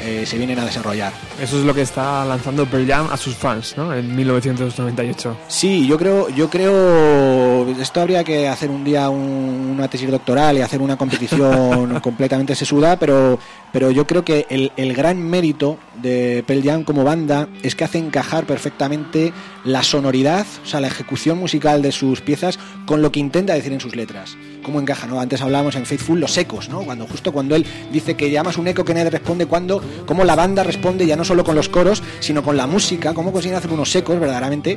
eh, se vienen a desarrollar. Eso es lo que está lanzando Pearl Jam a sus fans, ¿no? En 1998. Sí, yo creo, yo creo, esto habría que hacer un día un- una tesis doctoral y hacer una competición completamente sesuda, pero, pero yo creo que el, el gran mérito de Pearl Jam como banda es que hace encajar perfectamente la sonoridad, o sea, la ejecución musical de sus piezas con lo que intenta decir en sus letras. ¿Cómo encaja? ¿no? Antes hablábamos en Faithful los ecos, ¿no? Cuando justo cuando él dice que llamas un eco que nadie responde, cuando cómo la banda responde ya no solo con los coros, sino con la música, cómo consiguen hacer unos ecos verdaderamente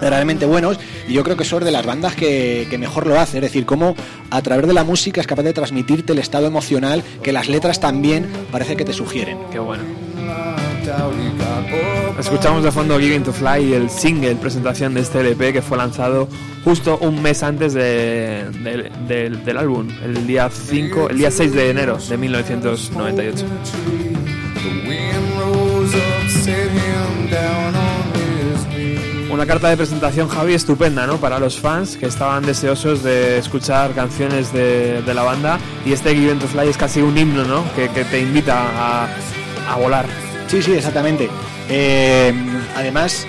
verdaderamente buenos y yo creo que son de las bandas que, que mejor lo hace, es decir, cómo a través de la música es capaz de transmitirte el estado emocional que las letras también parece que te sugieren. Qué bueno. Escuchamos de fondo Giving to Fly, el single presentación de este LP que fue lanzado justo un mes antes de- de- del- del álbum, el día 5, el día 6 de enero de 1998. Una carta de presentación, Javi, estupenda, ¿no? Para los fans que estaban deseosos de escuchar canciones de, de la banda. Y este Given to Fly es casi un himno, ¿no? Que, que te invita a, a volar. Sí, sí, exactamente. Eh, además,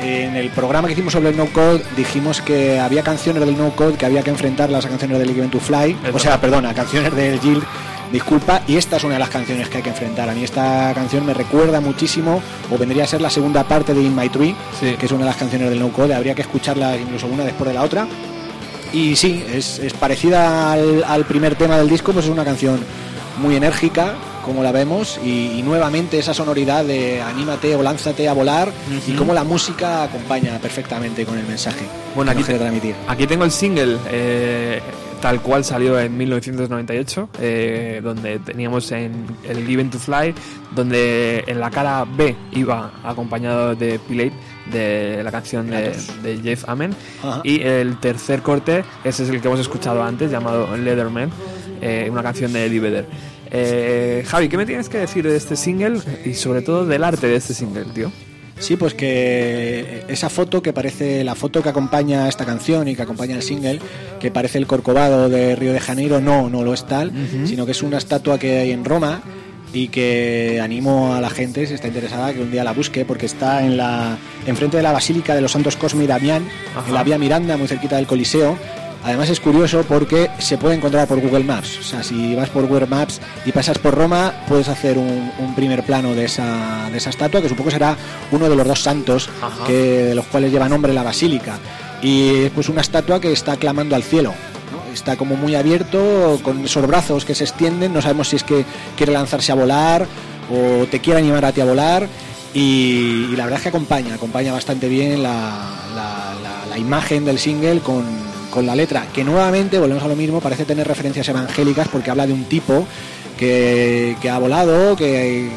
en el programa que hicimos sobre el No Code dijimos que había canciones del No Code que había que enfrentarlas a canciones del Given to Fly, o sea, verdad. perdón, a canciones del Guild, disculpa, y esta es una de las canciones que hay que enfrentar. A mí esta canción me recuerda muchísimo, o vendría a ser la segunda parte de In My Tree, Sí. que es una de las canciones del No Code, habría que escucharla incluso una después de la otra. Y sí, es, es parecida al, al primer tema del disco, pues es una canción muy enérgica, como la vemos, y, y nuevamente esa sonoridad de anímate o lánzate a volar, y cómo la música acompaña perfectamente con el mensaje Bueno, que aquí te- transmitir. Aquí tengo el single eh, tal cual salió en 1998, eh, donde teníamos en el Given to Fly, donde en la cara B iba acompañado de Pilate, de la canción de, de Jeff Amen, Ajá. y el tercer corte, ese es el que hemos escuchado antes, llamado Leatherman, eh, una canción de Eddie Vedder. Eh, Javi, ¿qué me tienes que decir de este single y sobre todo del arte de este single, tío? Sí, pues que esa foto que parece la foto que acompaña esta canción y que acompaña el single, que parece el Corcovado de Río de Janeiro, no, no lo es tal, sino que es una estatua que hay en Roma y que animo a la gente, si está interesada, que un día la busque, porque está en la enfrente de la Basílica de los Santos Cosme y Damián, Ajá. en la Vía Miranda, muy cerquita del Coliseo. Además es curioso porque se puede encontrar por Google Maps. O sea, si vas por Google Maps y pasas por Roma, puedes hacer un, un primer plano de esa, de esa estatua, que supongo será uno de los dos santos Ajá. que, de los cuales lleva nombre la basílica. Y pues una estatua que está clamando al cielo. ¿no? Está como muy abierto, con esos brazos que se extienden. No sabemos si es que quiere lanzarse a volar o te quiere animar a ti a volar. Y, y la verdad es que acompaña, acompaña bastante bien la, la- la- la imagen del single con, con la letra, que nuevamente, volvemos a lo mismo, parece tener referencias evangélicas porque habla de un tipo que, ha volado, que,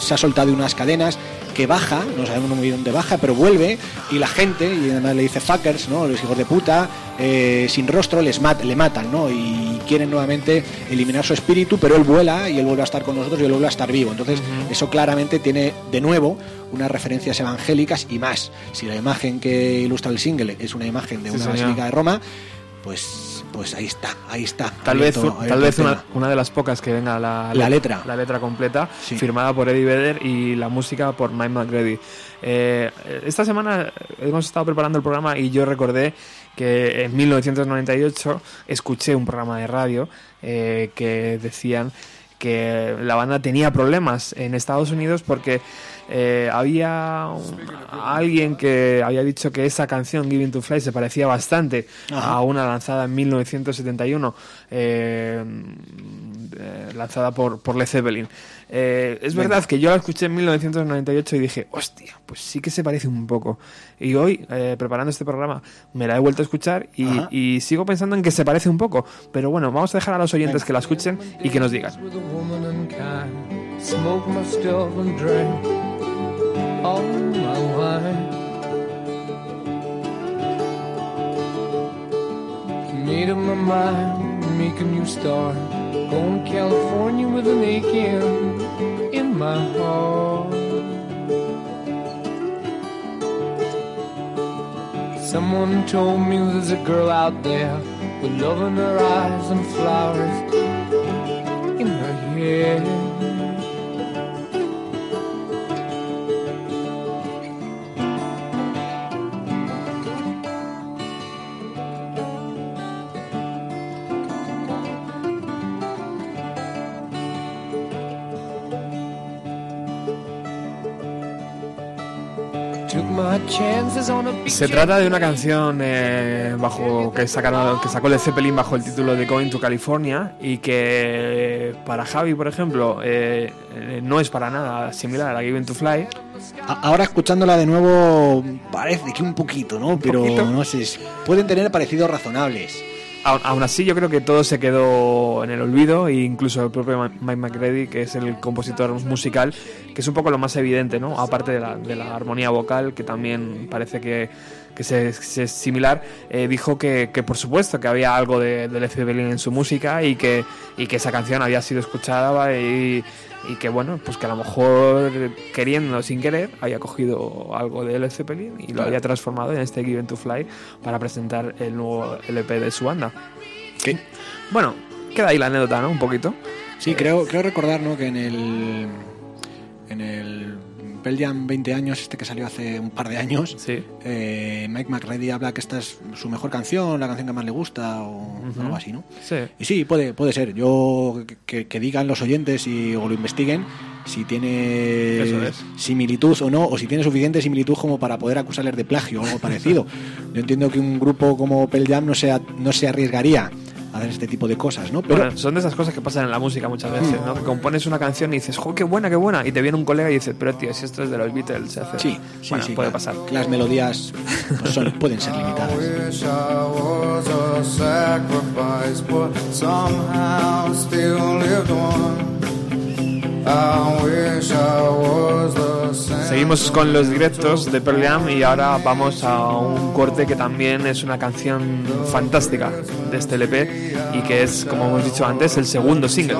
se ha soltado de unas cadenas, que baja, no sabemos muy bien dónde baja, pero vuelve y la gente, y además le dice fuckers, ¿no? los hijos de puta, eh, sin rostro les mat- le matan, ¿no? y quieren nuevamente eliminar su espíritu, pero él vuela y él vuelve a estar con nosotros y él vuelve a estar vivo. Entonces, eso claramente tiene de nuevo unas referencias evangélicas y más. Si la imagen que ilustra el single es una imagen de Sí, una señor. basílica de Roma, pues, pues ahí está, ahí está. Tal abierto- vez, abierto tal vez una, una de las pocas que venga la, La letra. la letra completa, Sí. firmada por Eddie Vedder y la música por Mike McGrady. Eh, esta semana hemos estado preparando el programa y yo recordé que en 1998 escuché un programa de radio eh, que decían que la banda tenía problemas en Estados Unidos porque eh, había un- alguien que había dicho que esa canción Giving to Fly se parecía bastante Ajá. a una lanzada en 1971 eh, eh, lanzada por, por Led Zeppelin. Eh, es verdad que yo la escuché en 1998 y dije, hostia, pues sí que se parece un poco. Y hoy, eh, preparando este programa, me la he vuelto a escuchar y sigo pensando en que se parece un poco. Pero bueno, vamos a dejar a los oyentes que la escuchen y que nos digan. All my wine. Made up my mind, make a new start. Going to California with an aching in my heart. Someone told me there's a girl out there with love in her eyes and flowers in her head. Se trata de una canción eh, bajo que sacaron que sacó Led Zeppelin bajo el título de Going to California y que para Javi, por ejemplo, eh, eh, no es para nada similar a la Given to Fly. Ahora escuchándola de nuevo parece que un poquito, ¿no? Pero poquito. no sé, pueden tener parecidos razonables. Aún, así, yo creo que todo se quedó en el olvido, e incluso el propio Mike McCready, que es el compositor musical, que es un poco lo más evidente, ¿no? Aparte de la, de la armonía vocal, que también parece que, que se, es similar, eh, dijo que, que por supuesto que había algo de, de Led en su música y que, y que esa canción había sido escuchada y, y que bueno, pues que a lo mejor queriendo sin querer había cogido algo de Led Zeppelin y lo había transformado en este Given to Fly para presentar el nuevo LP de su banda. ¿Qué? Bueno, queda ahí la anécdota, ¿no? Un poquito. Sí, creo, creo recordar ¿no? que en el, en el Jam 20 años, este que salió hace un par de años, Sí. eh, Mike McReady habla que esta es su mejor canción, la canción que más le gusta o algo así, ¿no? Sí. Y sí, puede, puede ser. Yo que, que digan los oyentes y, o lo investiguen si tiene es. similitud o no, o si tiene suficiente similitud como para poder acusarles de plagio o algo parecido. Yo entiendo que un grupo como Pearl Jam no se, no se arriesgaría hacer este tipo de cosas, ¿no? Pero Bueno, son de esas cosas que pasan en la música muchas veces, ¿no? Que compones una canción y dices, ¡jo, qué buena, qué buena! Y te viene un colega y dices, pero tío, si esto es de los Beatles, se hace. sí, sí, bueno, sí, puede claro. pasar. Las melodías pues, son- pueden ser limitadas. Seguimos con los directos de Pearl Jam y ahora vamos a un corte que también es una canción fantástica de este LP y que es, como hemos dicho antes, el segundo single.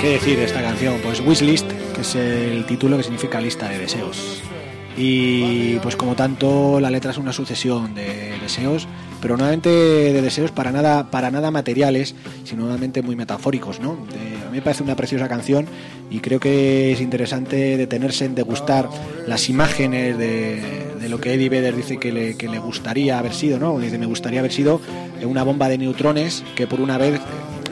¿Qué decir de esta canción? Pues Wishlist, que es el título que significa lista de deseos. Y pues como tanto la letra es una sucesión de deseos, pero nuevamente de deseos para nada, para nada materiales, sino nuevamente muy metafóricos, ¿no? A mí me parece una preciosa canción y creo que es interesante detenerse en degustar las imágenes de, de lo que Eddie Vedder dice que le, que le gustaría haber sido, ¿no? Dice, me gustaría haber sido una bomba de neutrones que por una vez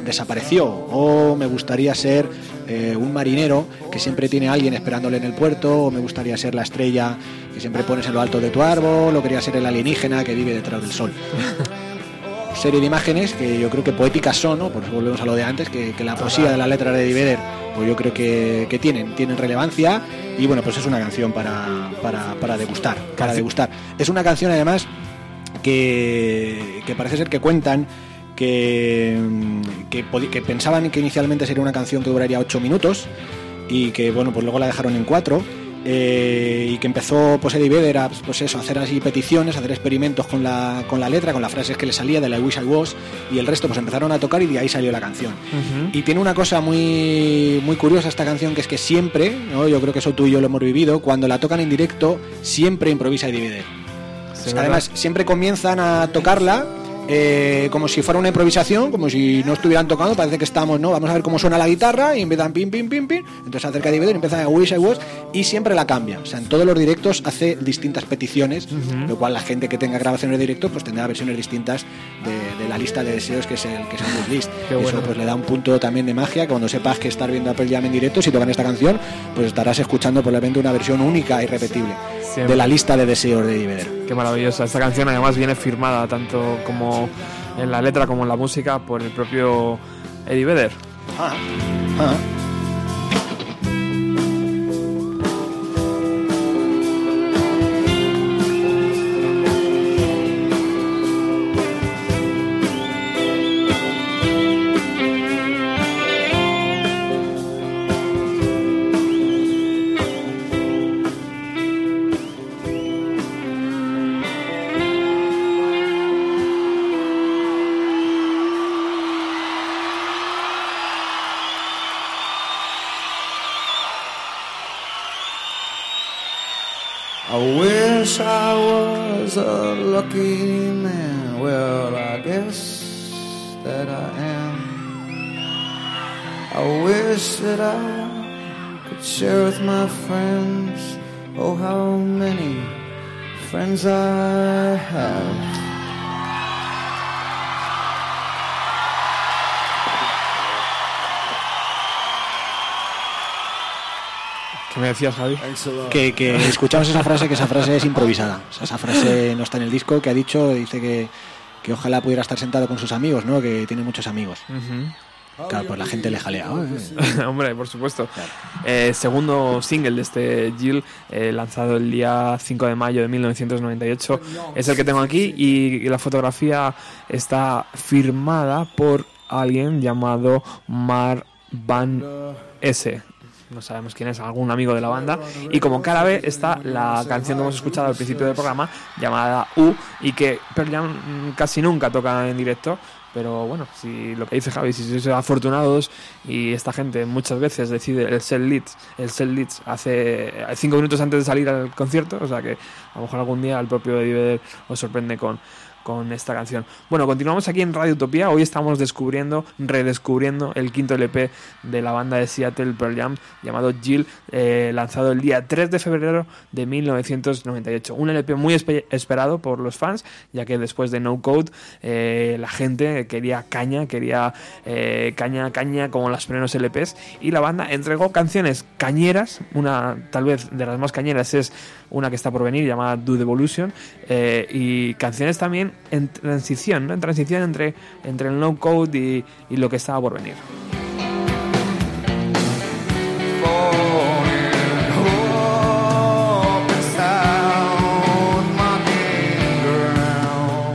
desapareció. O me gustaría ser eh, un marinero que siempre tiene a alguien esperándole en el puerto o me gustaría ser la estrella que siempre pones en lo alto de tu árbol o quería ser el alienígena que vive detrás del sol. Serie de imágenes que yo creo que poéticas son ¿no? por eso volvemos a lo de antes que, que la poesía de la letra de Eddie Vedder pues yo creo que, que tienen tienen relevancia. Y bueno pues es una canción para, para, para degustar para degustar. Es una canción además que, que parece ser que cuentan que, que, que pensaban que inicialmente sería una canción que duraría 8 minutos y que bueno pues luego la dejaron en 4 y que empezó pues Eddie Vedder a pues eso, hacer así peticiones, hacer experimentos con la, con la letra, con las frases que le salía de la I Wish I Was y el resto pues empezaron a tocar y de ahí salió la canción. Y tiene una cosa muy, muy curiosa esta canción que es que siempre, ¿no? yo creo que eso tú y yo lo hemos vivido, cuando la tocan en directo siempre improvisa Eddie Vedder. Sí, Además, siempre comienzan a tocarla eh, como si fuera una improvisación, como si no estuvieran tocando, parece que estamos, ¿no? Vamos a ver cómo suena la guitarra y empiezan pim, pim, pim, pim. Entonces se acerca David y empieza a Wish I Was y siempre la cambia. O sea, en todos los directos hace distintas peticiones, lo cual la gente que tenga grabaciones de directo pues tendrá versiones distintas de, de la lista de deseos que es el que es el list. Qué bueno. Eso pues le da un punto también de magia que cuando sepas que estar viendo Apple Jam en directo, si tocan esta canción, pues estarás escuchando probablemente una versión única e irrepetible de la lista de deseos de Eddie Vedder. Qué maravillosa. Esta canción además viene firmada tanto como en la letra como en la música por el propio Eddie Vedder. Ah, ah. ¿Qué me decías, Javi? que, que escuchamos esa frase, que esa frase es improvisada. O sea, esa frase no está en el disco, que ha dicho, dice que, que ojalá pudiera estar sentado con sus amigos, ¿no? Que tiene muchos amigos. Claro, pues la gente le jalea. "Ay, Hombre, por supuesto. Eh, segundo single de este Jill, eh, lanzado el día 5 de mayo de 1998, es el que tengo aquí y la fotografía está firmada por alguien llamado Mar Van S. No sabemos quién es, algún amigo de la banda. Y como cara B está la canción que hemos escuchado al principio del programa, llamada U, y que Pearl casi nunca toca en directo. Pero bueno, si lo que dice Javi, si sois afortunados y esta gente muchas veces decide el set el set hace cinco minutos antes de salir al concierto, o sea que a lo mejor algún día el propio Eddie os sorprende con, con esta canción. Bueno, continuamos aquí en Radio Utopía. Hoy estamos descubriendo, redescubriendo el quinto LP de la banda de Seattle Pearl Jam llamado Jill, eh, lanzado el día 3 de febrero de 1998. Un LP muy espe- esperado por los fans, ya que después de No Code eh, la gente quería caña, quería eh, caña, caña como las primeros LPs y la banda entregó canciones cañeras, una tal vez de las más cañeras es una que está por venir llamada Do Evolution eh, y canciones también en transición, ¿no? en transición entre, entre el no code y, y lo que estaba por venir.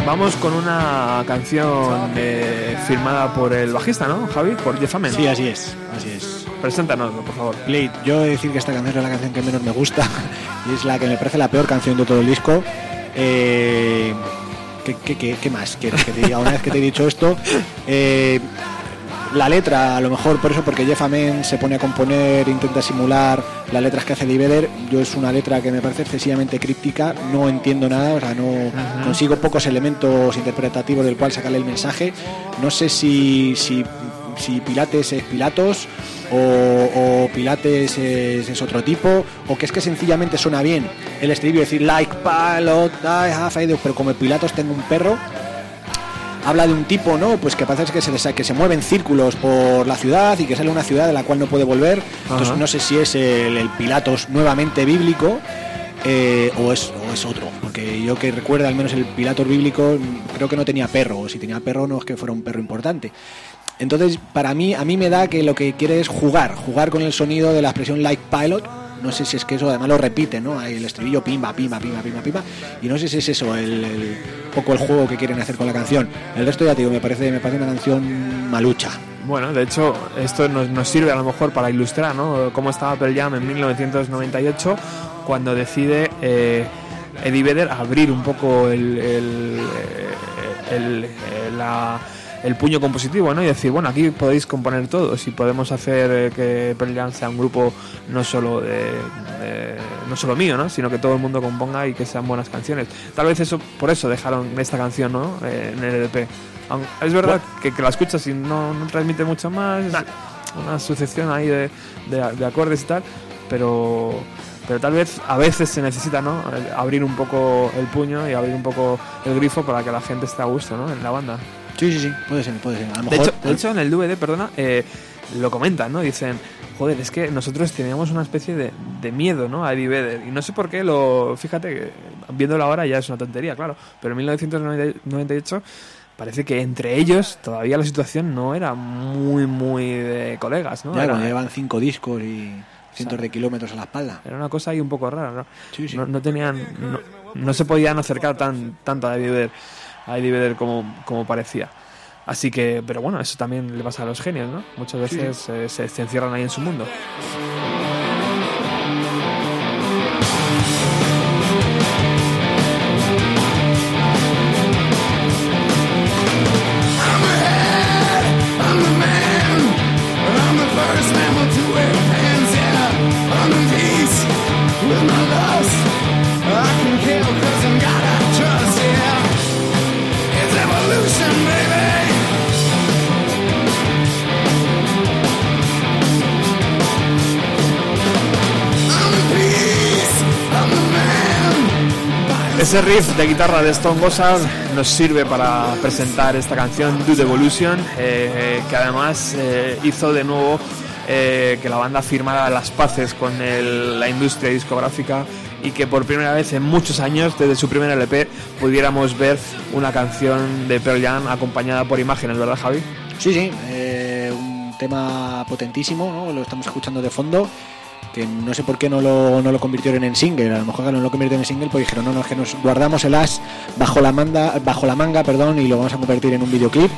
Vamos con una canción eh, firmada por el bajista, ¿no, Javi? Por Jeff Ament. Sí, así es, así es. Preséntanoslo, por favor. Blade, yo he de decir que esta canción es la canción que menos me gusta y es la que me parece la peor canción de todo el disco. Eh, ¿qué, qué, qué- qué más quieres que te diga? Una vez que te he dicho esto, eh, la letra, a lo mejor por eso, porque Jeff Amen se pone a componer, intenta simular las letras que hace Lee Vedder. Yo es una letra que me parece excesivamente críptica, no entiendo nada, o sea, no consigo pocos elementos interpretativos del cual sacarle el mensaje. No sé si, si, si Pilates es Pilatos o, o Pilates es, es otro tipo, o que es que sencillamente suena bien el estribillo, decir like pilot, I have a-", pero como el Pilatos tengo un perro, habla de un tipo, ¿no? Pues que parece que se, les- que se mueve en círculos por la ciudad y que sale una ciudad de la cual no puede volver. Entonces Ajá. no sé si es el, el Pilatos nuevamente bíblico eh, o, es, o es otro. Porque yo que recuerda al menos el Pilatos bíblico creo que no tenía perro. O si tenía perro no es que fuera un perro importante. Entonces, para mí, a mí me da que lo que quiere es jugar, jugar con el sonido de la expresión like pilot. No sé si es que eso además lo repite, ¿no? Ahí El estribillo pimba, pimba, pimba, pimba, pimba. Y no sé si es eso, el, poco el juego que quieren hacer con la canción. El resto ya te digo, me parece, me parece una canción malucha. Bueno, de hecho, esto nos, nos sirve a lo mejor para ilustrar ¿no? cómo estaba Pearl Jam en 1998 cuando decide eh, Eddie Vedder abrir un poco el, el- el- eh, la, el puño compositivo, ¿no? Y decir, bueno, aquí podéis componer todos y podemos hacer eh, que Pearl sea un grupo no solo de, de- no solo mío, ¿no? Sino que todo el mundo componga y que sean buenas canciones. Tal vez eso, por eso dejaron esta canción, ¿no? Eh, en el LP. Aun- Es verdad que, que la escuchas y no, no transmite mucho más, una sucesión ahí de, de- de acordes y tal, pero pero tal vez a veces se necesita ¿no? El- abrir un poco el puño y abrir un poco el grifo para que la gente esté a gusto ¿no? en la banda. Sí, sí, sí, puede ser, puede ser. A lo De mejor, hecho, de hecho, en el DVD, perdona, eh, lo comentan, ¿no? Dicen, joder, es que nosotros teníamos una especie de, de miedo, ¿no? A Eddie Vedder. Y no sé por qué lo... Fíjate, que viéndolo ahora ya es una tontería, claro. Pero en 1998 parece que entre ellos todavía la situación no era muy, muy de colegas, ¿no? ya Era- llevan cinco discos y cientos sea, de kilómetros a la espalda. era una cosa ahí un poco rara, ¿no? Sí, sí. No, no tenían, no, no se podían acercar tan, tanto a Eddie Vedder, a Eddie Vedder como, como parecía. Así que, pero bueno, eso también le pasa a los genios, ¿no? Muchas Sí, veces eh, se, se encierran ahí en su mundo. Ese riff de guitarra de Stone Gossard nos sirve para presentar esta canción the Evolution, eh, que además eh, hizo de nuevo eh, que la banda firmara las paces con el- la industria discográfica y que por primera vez en muchos años, desde su primer LP, pudiéramos ver una canción de Pearl Jam acompañada por imágenes, ¿verdad, Javi? Sí, sí, eh, un tema potentísimo, lo estamos escuchando de fondo, que no sé por qué no lo, no lo convirtieron en single, a lo mejor no lo convirtieron en single, pues dijeron, no, no, es que nos guardamos el as bajo la, manga, bajo la manga perdón, y lo vamos a convertir en un videoclip.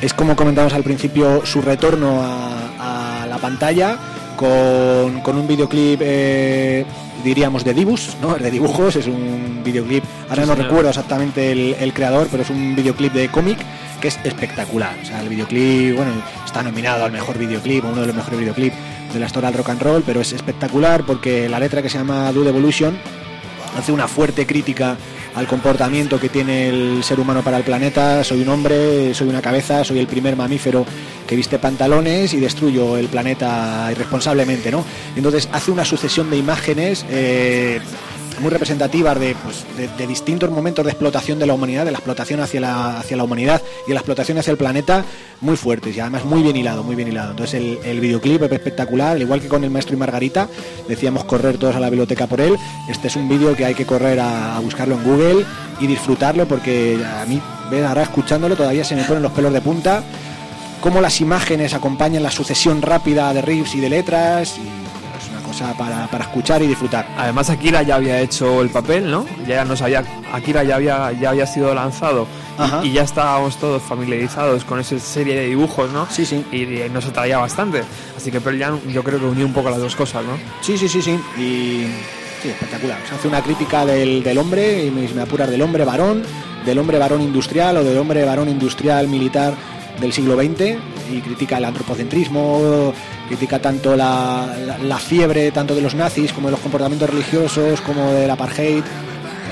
Es como comentamos al principio, su retorno a, a la pantalla con, con un videoclip, eh, diríamos, de dibus, ¿no? de dibujos, es un videoclip, ahora Sí, no señor. recuerdo exactamente el, el creador, pero es un videoclip de cómic que es espectacular. O sea, el videoclip, bueno, está nominado al mejor videoclip, uno de los mejores videoclips de la historia del rock and roll, pero es espectacular porque la letra que se llama Dude Evolution hace una fuerte crítica al comportamiento que tiene el ser humano para el planeta. Soy un hombre, soy una cabeza, soy el primer mamífero que viste pantalones y destruyo el planeta irresponsablemente, ¿no? Entonces hace una sucesión de imágenes eh, muy representativas de, pues, de, distintos momentos de explotación de la humanidad, de la explotación hacia la, hacia la humanidad y de la explotación hacia el planeta, muy fuertes y además muy bien hilado, muy bien hilado. Entonces el, videoclip es espectacular, al igual que con el maestro y Margarita, decíamos correr todos a la biblioteca por él. Este es un vídeo que hay que correr a, a buscarlo en Google y disfrutarlo porque a mí, ven, ahora escuchándolo todavía se me ponen los pelos de punta. Cómo las imágenes acompañan la sucesión rápida de riffs y de letras. Y cosa para, para escuchar y disfrutar. Además Akira ya había hecho el papel, ¿no? Ya nos había Akira ya había ya había sido lanzado y- y, ya estábamos todos familiarizados con esa serie de dibujos, ¿no? Sí, sí. Y, y nos atraía bastante. Así que Pearl Jam yo creo que unió un poco las dos cosas, ¿no? Sí, sí, sí, sí. Y sí, espectacular. Se hace una crítica del, del hombre, y me, me apuras del hombre varón, del hombre varón industrial o del hombre varón industrial militar del siglo XX y critica el antropocentrismo, critica tanto la, fiebre tanto de los nazis como de los comportamientos religiosos como del apartheid.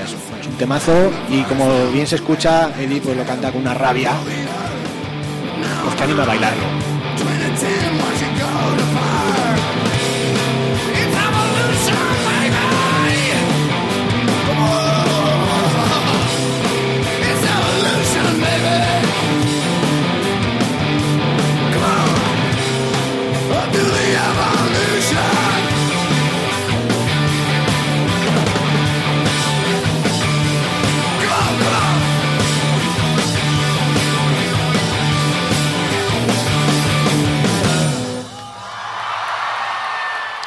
Es, es un temazo y como bien se escucha, Eddie pues lo canta con una rabia pues que anima a bailarlo.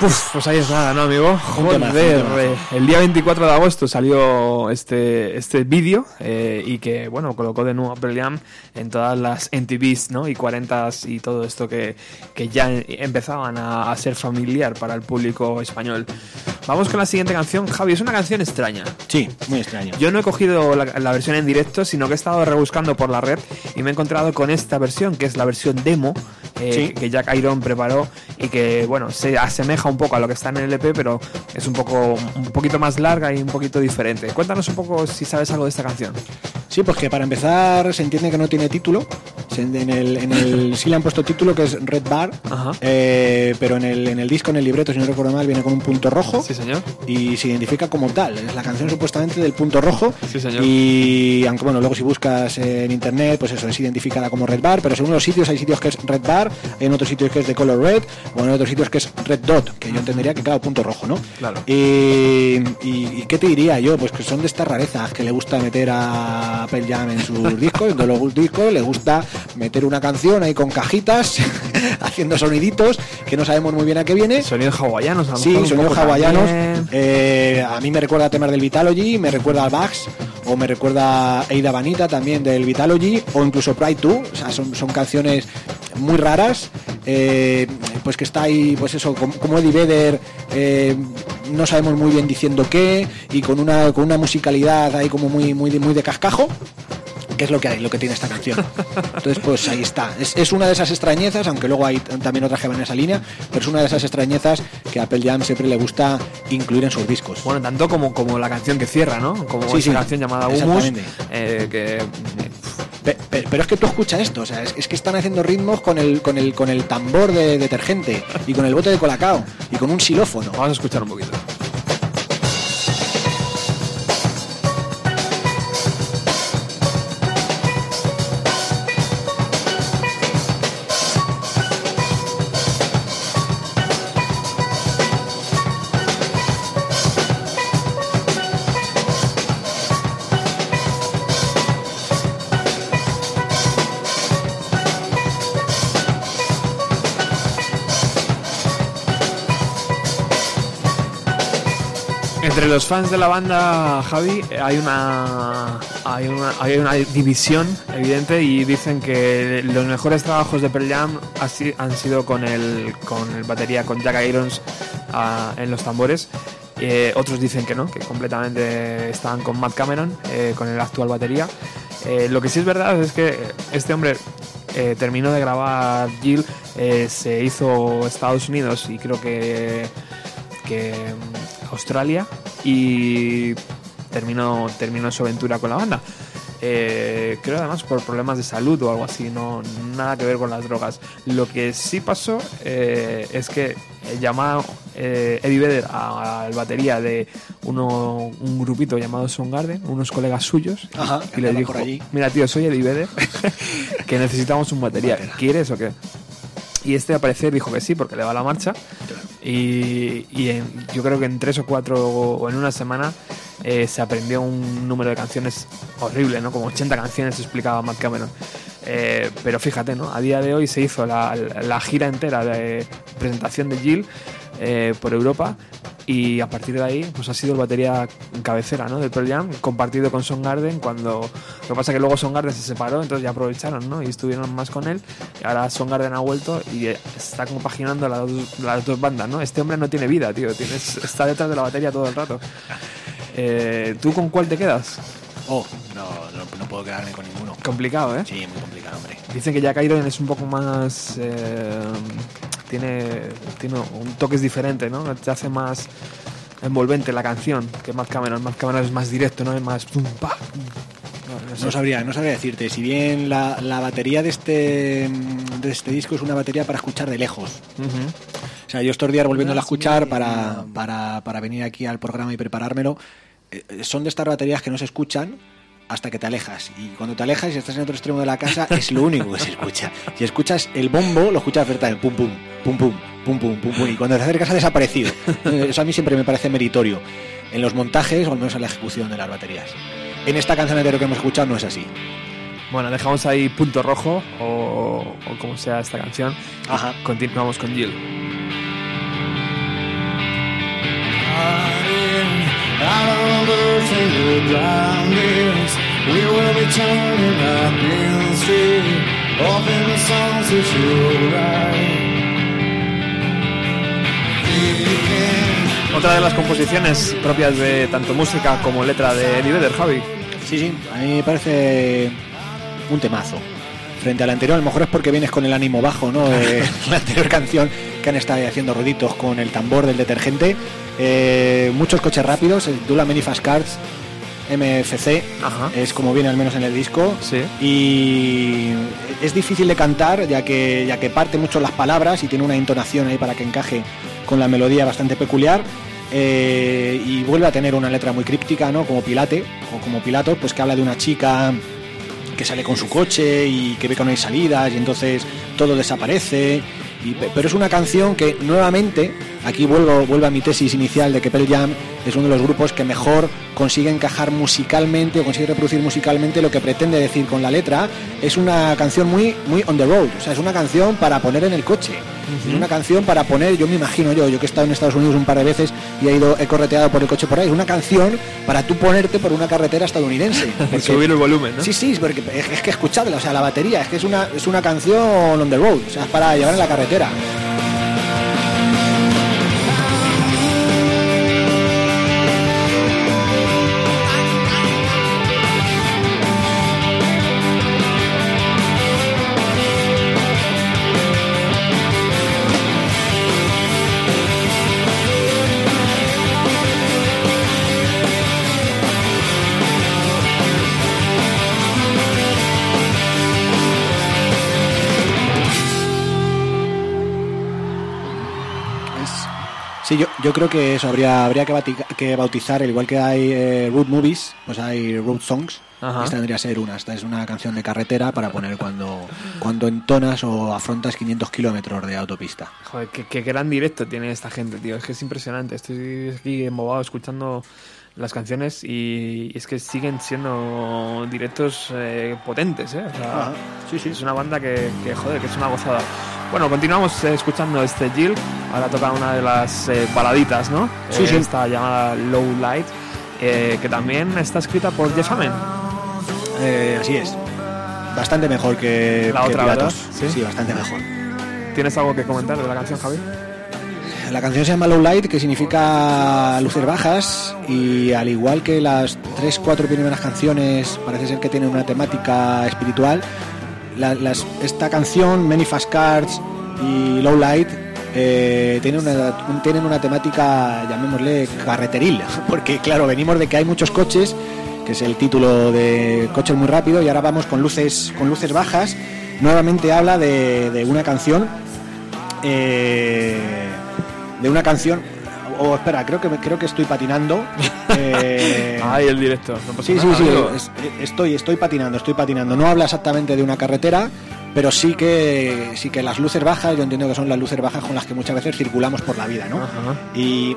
Puf, pues ahí es nada, ¿no, amigo? Joder, eh, el día 24 de agosto salió este, este vídeo eh, y que, bueno, colocó de nuevo a Pearl Jam en todas las NTVs, ¿no? Y 40s y todo esto que, que ya empezaban a, a ser familiar para el público español. Vamos con la siguiente canción. Javi, es una canción extraña. Sí, muy extraño. Yo no he cogido la, la versión en directo, sino que he estado rebuscando por la red y me he encontrado con esta versión, que es la versión demo eh, Sí. que Jack Iron preparó y que, bueno, se asemeja un poco a lo que está en el EP, pero es un poco un poquito más larga y un poquito diferente. Cuéntanos un poco si sabes algo de esta canción. Sí, pues que para empezar se entiende que no tiene título. En el, en el sí le han puesto título que es Red Bar, eh, pero en el, en el disco, en el libreto, si no recuerdo mal, viene con un punto rojo. Sí, señor. Y se identifica como tal. Es la canción supuestamente del punto rojo. Sí, señor. Y aunque bueno, luego si buscas en internet, pues eso es identificada como Red Bar, pero según los sitios hay sitios que es Red Bar, en otros sitios que es de color red, o en otros sitios que es Red Dot, que yo entendería que claro, punto rojo, ¿no? Claro. Y qué te diría yo? Pues que son de estas rarezas que le gusta meter a Apple Jam en sus discos, en todos los discos, le gusta meter una canción ahí con cajitas, haciendo soniditos que no sabemos muy bien a qué viene. Sonidos hawaianos, a Sí, sonidos hawaianos. Eh, a mí me recuerda a temas del Vitalogy, me recuerda al Bax, o me recuerda a Eida Vanita también del Vitalogy, o incluso Pride 2. O sea, son, son canciones muy raras. eh, pues que está ahí, pues eso, como, como Eddie Vedder, eh, no sabemos muy bien diciendo qué, y con una, con una musicalidad ahí como muy, muy, muy de cascajo. Que es lo que hay, lo que tiene esta canción. Entonces, pues ahí está. Es, es una de esas extrañezas, aunque luego hay también otras que van en esa línea, pero es una de esas extrañezas que a Apple Jam siempre le gusta incluir en sus discos. Bueno, tanto como, como la canción que cierra, ¿no? Como Sí, esa sí, canción llamada Humus, eh, que Pe- pe- Pero, es que tú escuchas esto, o sea, es, es que están haciendo ritmos con el, con el, con el tambor de detergente y con el bote de colacao y con un xilófono. Vamos a escuchar un poquito. Los fans de la banda, Javi, hay una, hay una, hay una división evidente y dicen que los mejores trabajos de Pearl Jam han sido con el, con el batería, con Jack Irons ah, en los tambores. Eh, otros dicen que no, que completamente estaban con Matt Cameron, eh, con el actual batería. Eh, lo que sí es verdad es que este hombre terminó de grabar Jill, se hizo Estados Unidos y creo que que Australia y terminó, terminó su aventura con la banda. Eh, creo además por problemas de salud o algo así, no nada que ver con las drogas. Lo que sí pasó eh, es que llamaba eh, Eddie Vedder al batería de uno, un grupito llamado Soundgarden, unos colegas suyos, Ajá, y le andaban dijo, mira tío, soy Eddie Vedder, que necesitamos un batería, ¿quieres o qué? Y este al parecer dijo que sí, porque le va la marcha. Y, en- yo creo que en tres o cuatro o en una semana eh, se aprendió un número de canciones horrible, ¿no? Como 80 canciones explicaba Matt Cameron. Eh, pero fíjate, ¿no? A día de hoy se hizo la, la gira entera de presentación de Jill eh, por Europa y a partir de ahí pues ha sido el batería cabecera ¿no? del Pearl Jam compartido con Soundgarden cuando lo que pasa es que luego Soundgarden se separó entonces ya aprovecharon ¿no? y estuvieron más con él y ahora Soundgarden ha vuelto y está compaginando las dos, las dos bandas ¿no? este hombre no tiene vida tío Tienes, está detrás de la batería todo el rato Eh, ¿tú con cuál te quedas? Oh, no, no, no puedo quedarme con ninguno. complicado ¿eh? Sí, muy complicado, hombre. Dicen que Jack Iron es un poco más. eh, tiene, tiene un toque diferente, ¿no? Te hace más envolvente la canción que Matt Cameron. Matt Cameron es más directo, ¿no? Es más. pum, pa. No, no sé. No sabría, no sabría decirte. Si bien la, la batería de este, de este disco es una batería para escuchar de lejos. O sea, yo estos días volviéndola a escuchar para, para, para venir aquí al programa y preparármelo, eh, son de estas baterías que no se escuchan hasta que te alejas. Y cuando te alejas y estás en otro extremo de la casa, es lo único que se escucha. Si escuchas el bombo, lo escuchas perfectamente. Pum, pum, pum, pum, pum, pum, pum, pum. Y cuando te acercas ha desaparecido. Eso a mí siempre me parece meritorio. En los montajes o al menos en la ejecución de las baterías. En esta canción entero que hemos escuchado no es así. Bueno, dejamos ahí punto rojo o, o como sea esta canción. Ajá. Continuamos con Jill. Out on the single blindness, we will be turning up in the street, off in the songs that you write. Thinking Otra de las composiciones propias de tanto música como letra de Eddie Vedder, Javi. Sí, sí, a mí me parece un temazo. Frente al anterior, a lo mejor es porque vienes con el ánimo bajo, ¿no? De la anterior canción que han estado haciendo ruiditos con el tambor del detergente. Eh, muchos coches rápidos, el Dula Many Fast Cars MFC es como viene al menos en el disco. Y es difícil de cantar ya que, ya que parte mucho las palabras y tiene una entonación ahí para que encaje con la melodía bastante peculiar. Eh, y vuelve a tener una letra muy críptica, ¿no? Como Pilate o como Pilatos, pues que habla de una chica que sale con su coche y que ve que no hay salidas y entonces todo desaparece. Y- pero es una canción que nuevamente, aquí vuelvo, vuelvo a mi tesis inicial de que Pearl Jam es uno de los grupos que mejor consigue encajar musicalmente o consigue reproducir musicalmente lo que pretende decir con la letra. Es una canción muy, muy on the road, o sea, es una canción para poner en el coche. Es una canción para poner, yo me imagino yo, yo que he estado en Estados Unidos un par de veces y he ido, he correteado por el coche por ahí, es una canción para tú ponerte por una carretera estadounidense. Porque- Subir el volumen, ¿no? Sí, sí, es porque es, es que escuchadla, o sea, la batería, es que es una, es una canción on the road, o sea, es para llevar en la carretera. Sí, yo, yo creo que eso habría, habría que, bati- que bautizar, al igual que hay eh, road movies, pues hay road songs. Ajá. Esta tendría que ser una. Esta es una canción de carretera para poner cuando, cuando entonas o afrontas 500 kilómetros de autopista. Joder, qué, qué gran directo tiene esta gente, tío. Es que es impresionante. Estoy aquí embobado escuchando las canciones y, y es que siguen siendo directos eh, potentes, ¿eh? O sea, Ajá. Sí, sí. Es una banda que, que, joder, que es una gozada. Bueno, continuamos eh, escuchando este Jill. Ahora toca una de las eh, baladitas, ¿no? Sí, sí. Esta llamada Low Light, que también está escrita por Jeff Amen. Así es. Bastante mejor que, La que otra, Piratos. ¿verdad? Sí, bastante mejor. ¿Tienes algo que comentar de la canción, Javi? La canción se llama Low Light, que significa luces bajas, y al igual que las tres, cuatro primeras canciones, parece ser que tienen una temática espiritual. esta canción, Many Fast Cards y Low Light, eh, tienen, una, un- tienen una temática, llamémosle, carreteril, porque claro, venimos de que hay muchos coches, que es el título de Coches muy rápido, y ahora vamos con luces, con luces bajas. Nuevamente habla de, de una canción eh, de una canción. O espera, creo que creo que estoy patinando. Eh, Ay, el directo. No sí, sí, nada, sí. es- estoy, estoy patinando, estoy patinando. No habla exactamente de una carretera, pero sí que sí que las luces bajas, yo entiendo que son las luces bajas con las que muchas veces circulamos por la vida, ¿no? Y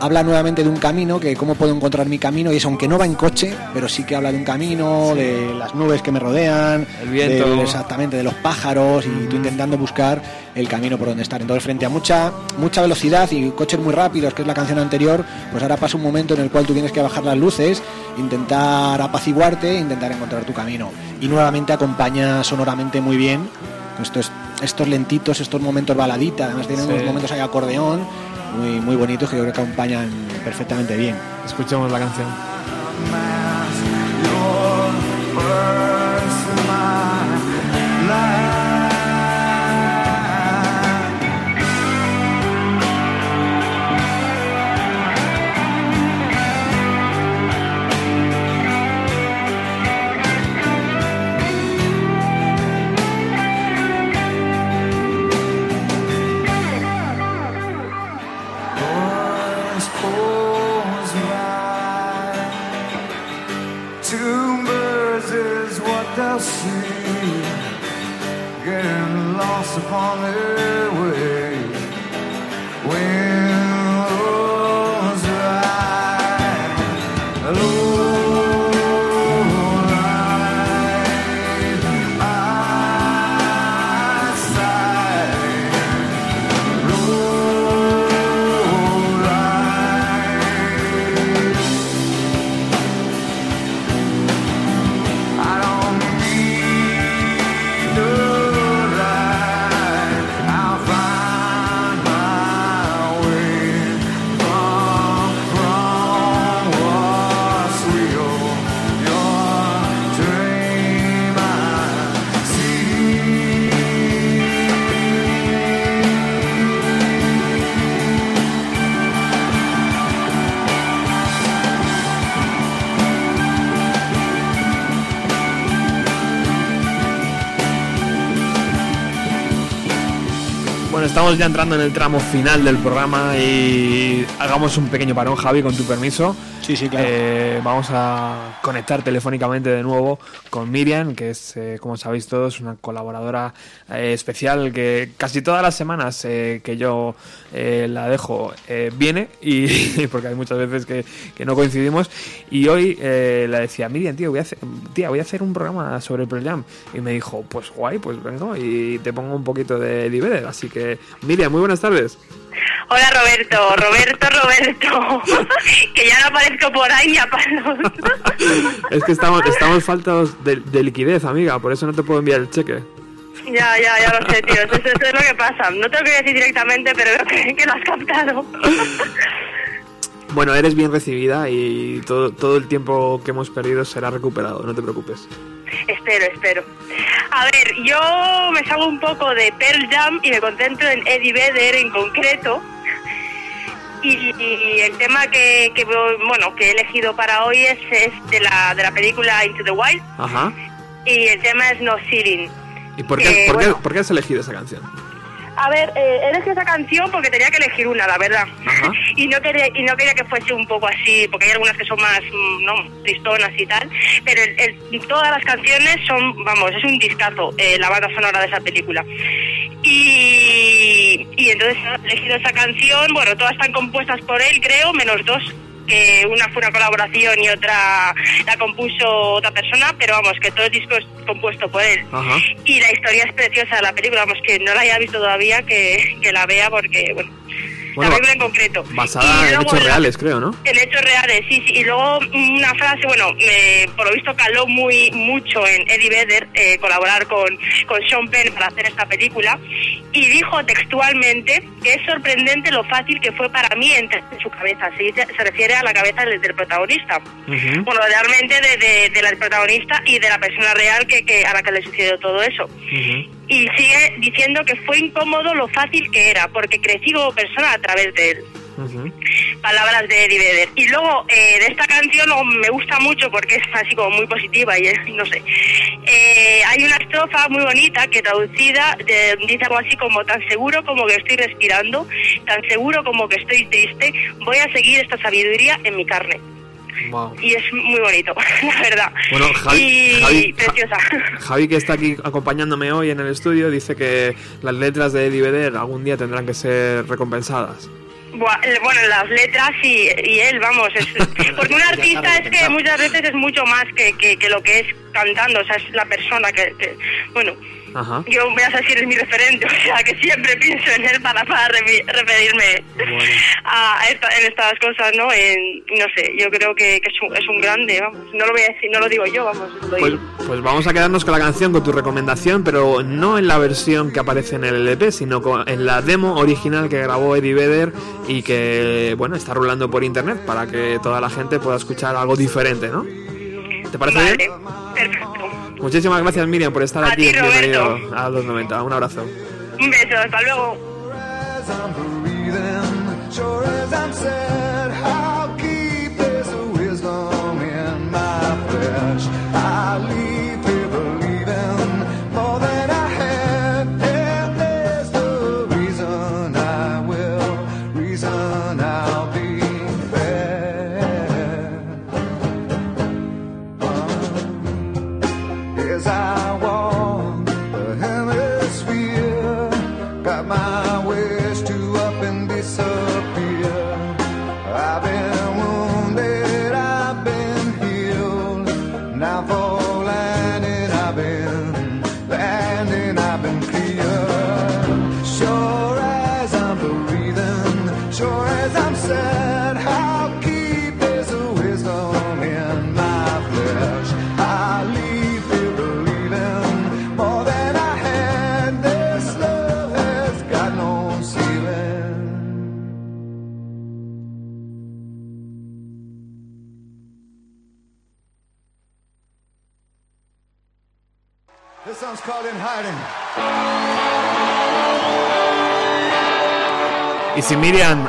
habla nuevamente de un camino, que cómo puedo encontrar mi camino, y es aunque no va en coche, pero sí que habla de un camino, de las nubes que me rodean, El viento. de- exactamente, de los pájaros, y tú intentando buscar el camino por donde estar. Entonces, frente a mucha, mucha velocidad y coches muy rápidos, que es la canción anterior, pues ahora pasa un momento en el cual tú tienes que bajar las luces, intentar apaciguarte, intentar encontrar tu camino. Y nuevamente acompaña sonoramente muy bien estos, estos lentitos, estos momentos baladita, además tienen Sí. unos momentos ahí acordeón muy, muy bonitos que yo creo que acompañan perfectamente bien. Escuchemos la canción. upon earth. Estamos ya entrando en el tramo final del programa y hagamos un pequeño parón, Javi, con tu permiso. Sí, sí, claro. Eh, vamos a conectar telefónicamente de nuevo con Miriam, que es, eh, como sabéis todos, una colaboradora eh, especial que casi todas las semanas eh, que yo eh, la dejo eh, viene, y porque hay muchas veces que, que no coincidimos. Y hoy eh, le decía, Miriam, tío, voy a hacer, tía, voy a hacer un programa sobre el Pearl Jam. Y me dijo, pues guay, pues vengo y te pongo un poquito de Vedder. Así que, Miriam, muy buenas tardes. Hola Roberto, Roberto, Roberto, que ya no por ahí a palos. Es que estamos, estamos faltos de, de liquidez, amiga, por eso no te puedo enviar el cheque. ya, ya, ya lo sé, tío, eso, eso es lo que pasa. No te lo quería decir directamente, pero veo que, que lo has captado. Bueno, eres bien recibida y todo, todo el tiempo que hemos perdido será recuperado, no te preocupes. espero, espero. A ver, yo me salgo un poco de Pearl Jam y me concentro en Eddie Vedder en concreto. Y, y el tema que, que, bueno, que he elegido para hoy es, es de, la, de la película Into the Wild Ajá. y el tema es No Sitting. ¿Y por qué, Eh, por, qué, por qué has elegido esa canción? A ver, eh, elegí esa canción porque tenía que elegir una, la verdad. Ajá. Y no quería y no quería que fuese un poco así, porque hay algunas que son más, mm, no, tristonas y tal. Pero el- el- todas las canciones son, vamos, es un discazo, eh, la banda sonora de esa película. Y, y entonces he elegido esa canción, bueno, todas están compuestas por él, creo, menos dos que una fue una colaboración y otra la compuso otra persona, pero vamos, que todo el disco es compuesto por él. Ajá. Y la historia es preciosa de la película, vamos, que no la haya visto todavía, que, que la vea porque, bueno, Bueno, la película en concreto. Basada en hechos reales, creo, ¿no? En hechos reales, sí, sí. Y luego una frase, bueno, me- por lo visto caló muy mucho en Eddie Vedder eh, colaborar con, con Sean Penn para hacer esta película. Y dijo textualmente que es sorprendente lo fácil que fue para mí entrar en su cabeza. Se, se refiere a la cabeza del, del protagonista. Bueno, realmente de, de- de la protagonista y de la persona real que, que a la que le sucedió todo eso. Ujú. Y sigue diciendo que fue incómodo lo fácil que era, porque crecí como persona a través de él. Palabras de Eddie Vedder. Y luego eh, de esta canción oh, me gusta mucho porque es así como muy positiva y es, no sé. Eh, hay una estrofa muy bonita que traducida de- dice algo así como tan seguro como que estoy respirando, tan seguro como que estoy triste, voy a seguir esta sabiduría en mi carne. Wow. Y es muy bonito, la verdad. Bueno, Javi- y Javi- preciosa. Javi, que está aquí acompañándome hoy en el estudio, dice que las letras de Eddie Vedder algún día tendrán que ser recompensadas. Bueno, las letras y, y él, vamos, es, porque un artista es que muchas veces es mucho más que, que, que lo que es cantando, o sea, es la persona que, que- bueno, Ajá. yo voy a decir es mi referente, o sea, que siempre pienso en él para, para referirme a esta- en estas cosas, ¿no? En- no sé, yo creo que, que es, un, es un grande, vamos, no lo voy a decir, no lo digo yo, vamos, lo Pues, digo. pues vamos a quedarnos con la canción, con tu recomendación, pero no en la versión que aparece en el LP, sino con- en la demo original que grabó Eddie Vedder y que, bueno, está rulando por internet para que toda la gente pueda escuchar algo diferente, ¿no? ¿Te parece Vale, bien? perfecto. Muchísimas gracias, Miriam, por estar A aquí. ti, Bienvenido Roberto. a los 90. Un abrazo. Un beso, hasta luego. breathing, sure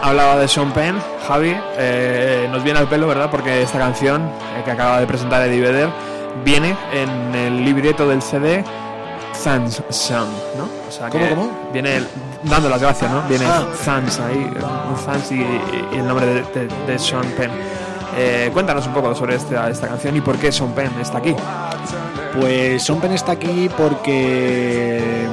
hablaba de Sean Penn, Javi, eh, nos viene al pelo, ¿verdad? Porque esta canción eh, que acaba de presentar Eddie Vedder viene en el libreto del CD thanks song, ¿no? O sea, ¿Cómo, que cómo? Viene el- dando las gracias, ¿no? Viene Ah. ahí, un y, y el nombre de, de- de Sean Penn. Eh, cuéntanos un poco sobre esta, esta canción y por qué Sean Penn está aquí. Pues Sean Penn está aquí porque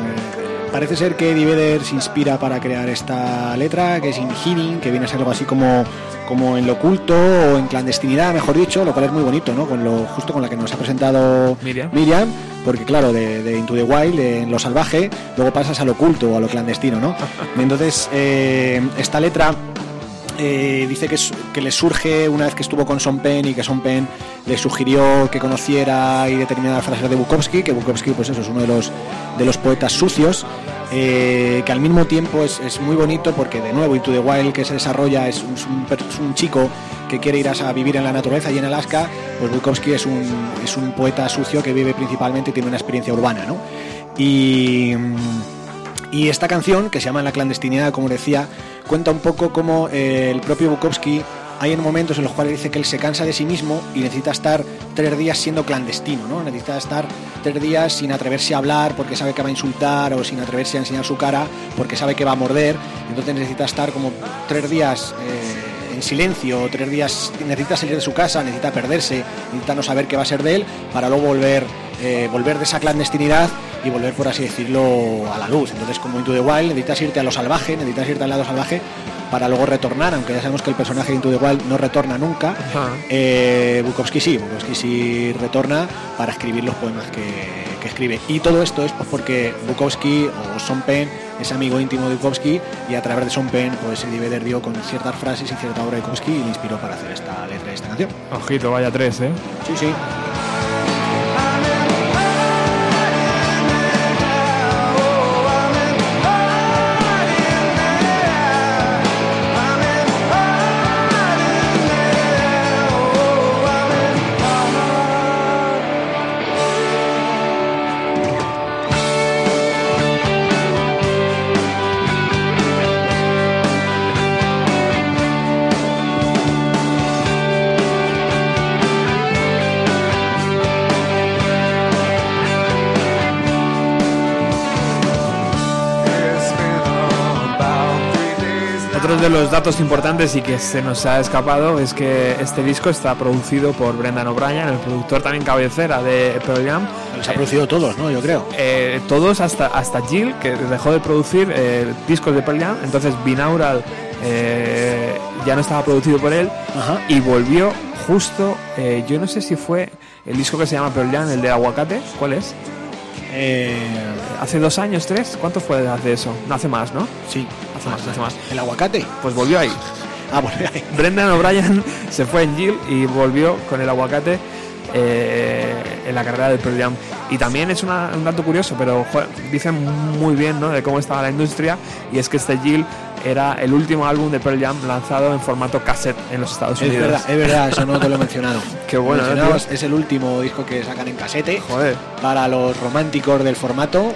parece ser que Eddie Vedder se inspira para crear esta letra, que es In Hiding, que viene a ser algo así como, como en lo oculto o en clandestinidad, mejor dicho, lo cual es muy bonito, ¿no? Con lo, justo con la que nos ha presentado Miriam. porque claro, de, de Into the Wild, en lo salvaje, luego pasas a lo oculto o a lo clandestino, ¿no? Entonces, eh, esta letra eh, dice que, que le surge una vez que estuvo con Son Penn y que Son Penn le sugirió que conociera y determinadas frases de Bukowski, que Bukowski pues eso es uno de los, de los poetas sucios, eh, que al mismo tiempo es, es muy bonito porque de nuevo Into the Wild que se desarrolla es un, es un es un chico que quiere ir a, a vivir en la naturaleza y en Alaska, pues Bukowski es un, es un poeta sucio que vive principalmente y tiene una experiencia urbana, ¿no? Y... y esta canción, que se llama La clandestinidad, como decía, cuenta un poco cómo eh, el propio Bukowski hay en momentos en los cuales dice que él se cansa de sí mismo y necesita estar tres días siendo clandestino, ¿no? Necesita estar tres días sin atreverse a hablar porque sabe que va a insultar o sin atreverse a enseñar su cara porque sabe que va a morder. Entonces necesita estar como tres días eh, en silencio, tres días necesita salir de su casa, necesita perderse, necesita no saber qué va a ser de él para luego volver, eh, volver de esa clandestinidad y volver, por así decirlo, a la luz. Entonces, como Into the Wild, necesitas irte a lo salvaje, necesitas irte al lado salvaje para luego retornar, aunque ya sabemos que el personaje de Into the Wild no retorna nunca. Eh, Bukowski sí, Bukowski sí retorna para escribir los poemas que, que escribe. Y todo esto es pues, porque Bukowski o Son Penn es amigo íntimo de Bukowski y a través de Son Penn pues Eddie Vedder dio con ciertas frases y cierta obra de Bukowski y le inspiró para hacer esta letra de esta canción. Ojito, vaya tres, ¿eh? Sí, sí. Los datos importantes y que se nos ha escapado es que este disco está producido por Brendan O'Brien, el productor también cabecera de Pearl Jam. Los ha producido todos, ¿no? Yo creo. Eh, todos hasta, hasta Jill, que dejó de producir eh, discos de Pearl Jam, entonces Binaural eh, ya no estaba producido por él y volvió justo, eh, yo no sé si fue el disco que se llama Pearl Jam, el de Aguacate, ¿cuál es? hace dos años, tres, ¿cuánto fue hace eso? No hace más, ¿no? Sí, más, más. ¿El aguacate? Pues volvió ahí. Ah, volvió ahí. Brendan O'Brien se fue en Jill y volvió con el aguacate eh, en la carrera de Pearl Jam. Y también es una- un dato curioso, pero joder, dicen muy bien ¿no? de cómo estaba la industria, y es que este Jill era el último álbum de Pearl Jam lanzado en formato cassette en los Estados Es Unidos. verdad, es verdad, eso no te lo he mencionado. Qué bueno, Lo ¿eh, es el último disco que sacan en casete. Joder. Para los románticos del formato.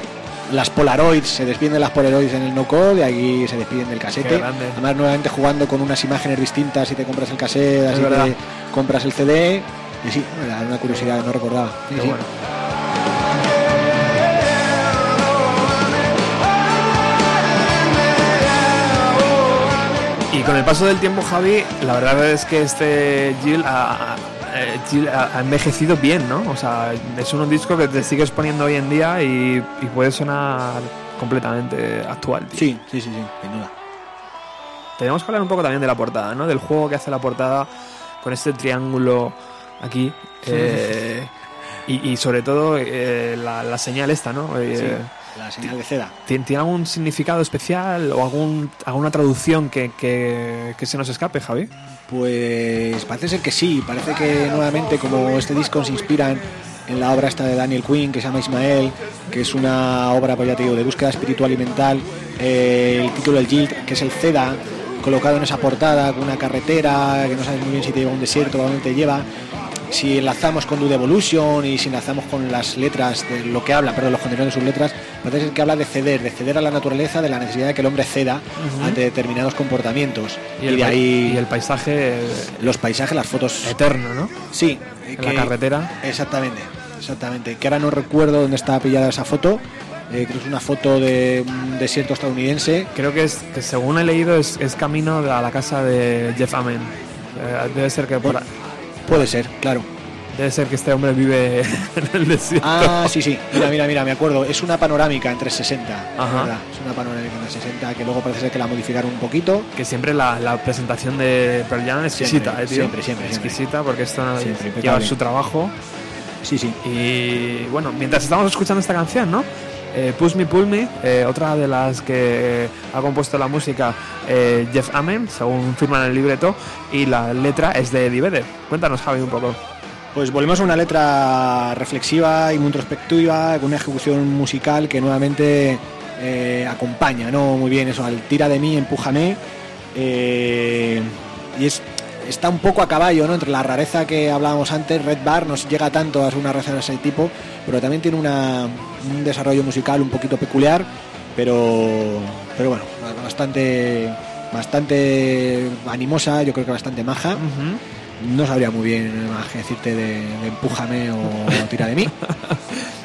Las Polaroids, se despiden las Polaroids en el no code y aquí se despiden del casete. Además, nuevamente jugando con unas imágenes distintas si te compras el cassette, así que compras el CD. Y sí, era una curiosidad, no recordaba. Sí, Qué sí. bueno. Y con el paso del tiempo, Javi, la verdad es que este Jill ha- eh, ha- envejecido bien, ¿no? O sea, es un disco que te sigues poniendo hoy en día y, y puede sonar completamente actual. tío. Sí, sí, sí, sí, sin duda. Tenemos que hablar un poco también de la portada, ¿no? Del juego que hace la portada con este triángulo aquí. eh, y, y sobre todo eh, la, la señal esta, ¿no? Eh, Sí, la señal de seda. ¿Tiene, tiene algún significado especial o algún, alguna traducción que, que- que se nos escape, Javi? Pues parece ser que sí, parece que nuevamente como este disco se inspiran en la obra esta de Daniel Quinn que se llama Ismael, que es una obra, pues ya te digo, de búsqueda espiritual y mental, eh, el título del Yield, que es el Ceda, colocado en esa portada con una carretera que no sabes muy bien si te lleva a un desierto o dónde te lleva. Si enlazamos con Dude Evolution y si enlazamos con las letras de lo que habla, perdón, los contenidos de sus letras, parece ser que habla de ceder, de ceder a la naturaleza, de la necesidad de que el hombre ceda Ujú. ante determinados comportamientos. Y el de ahí y el paisaje los paisajes, las fotos eterno, ¿no? Sí, En la carretera. Exactamente. exactamente. Que ahora no recuerdo dónde estaba pillada esa foto. Eh, creo que es una foto de un desierto estadounidense. Creo que es que según he leído es, es camino a la casa de Jeff Amen. Eh, debe ser que por a- Puede ser, claro. debe ser que este hombre vive en el desierto. Ah, sí, sí. Mira, mira, mira, me acuerdo. Es una panorámica en 360. Ajá. ¿verdad? Es una panorámica en 360 que luego parece ser que la modificaron un poquito. Que siempre la, la presentación de Pearl Jam es exquisita, Siempre, eh, tío. siempre, siempre. Exquisita porque Siempre, lleva su trabajo. Sí, sí. Y bueno, mientras estamos escuchando esta canción, ¿no? Eh, Push Me Pull Me, eh, otra de las que ha compuesto la música eh, Jeff Amen, según firma en el libreto, y la letra es de Eddie Vedder. Cuéntanos, Javi, un poco. Pues volvemos a una letra reflexiva y muy introspectiva, con una ejecución musical que nuevamente eh, acompaña, ¿no? Muy bien eso, al tira de mí, empújame. y es está un poco a caballo, ¿no? Entre la rareza que hablábamos antes, Red Bar nos llega tanto a ser una rareza de ese tipo, pero también tiene una, un desarrollo musical un poquito peculiar, pero, pero bueno, bastante, bastante animosa, yo creo que bastante maja. No sabría muy bien más que decirte de, de empújame o tira de mí.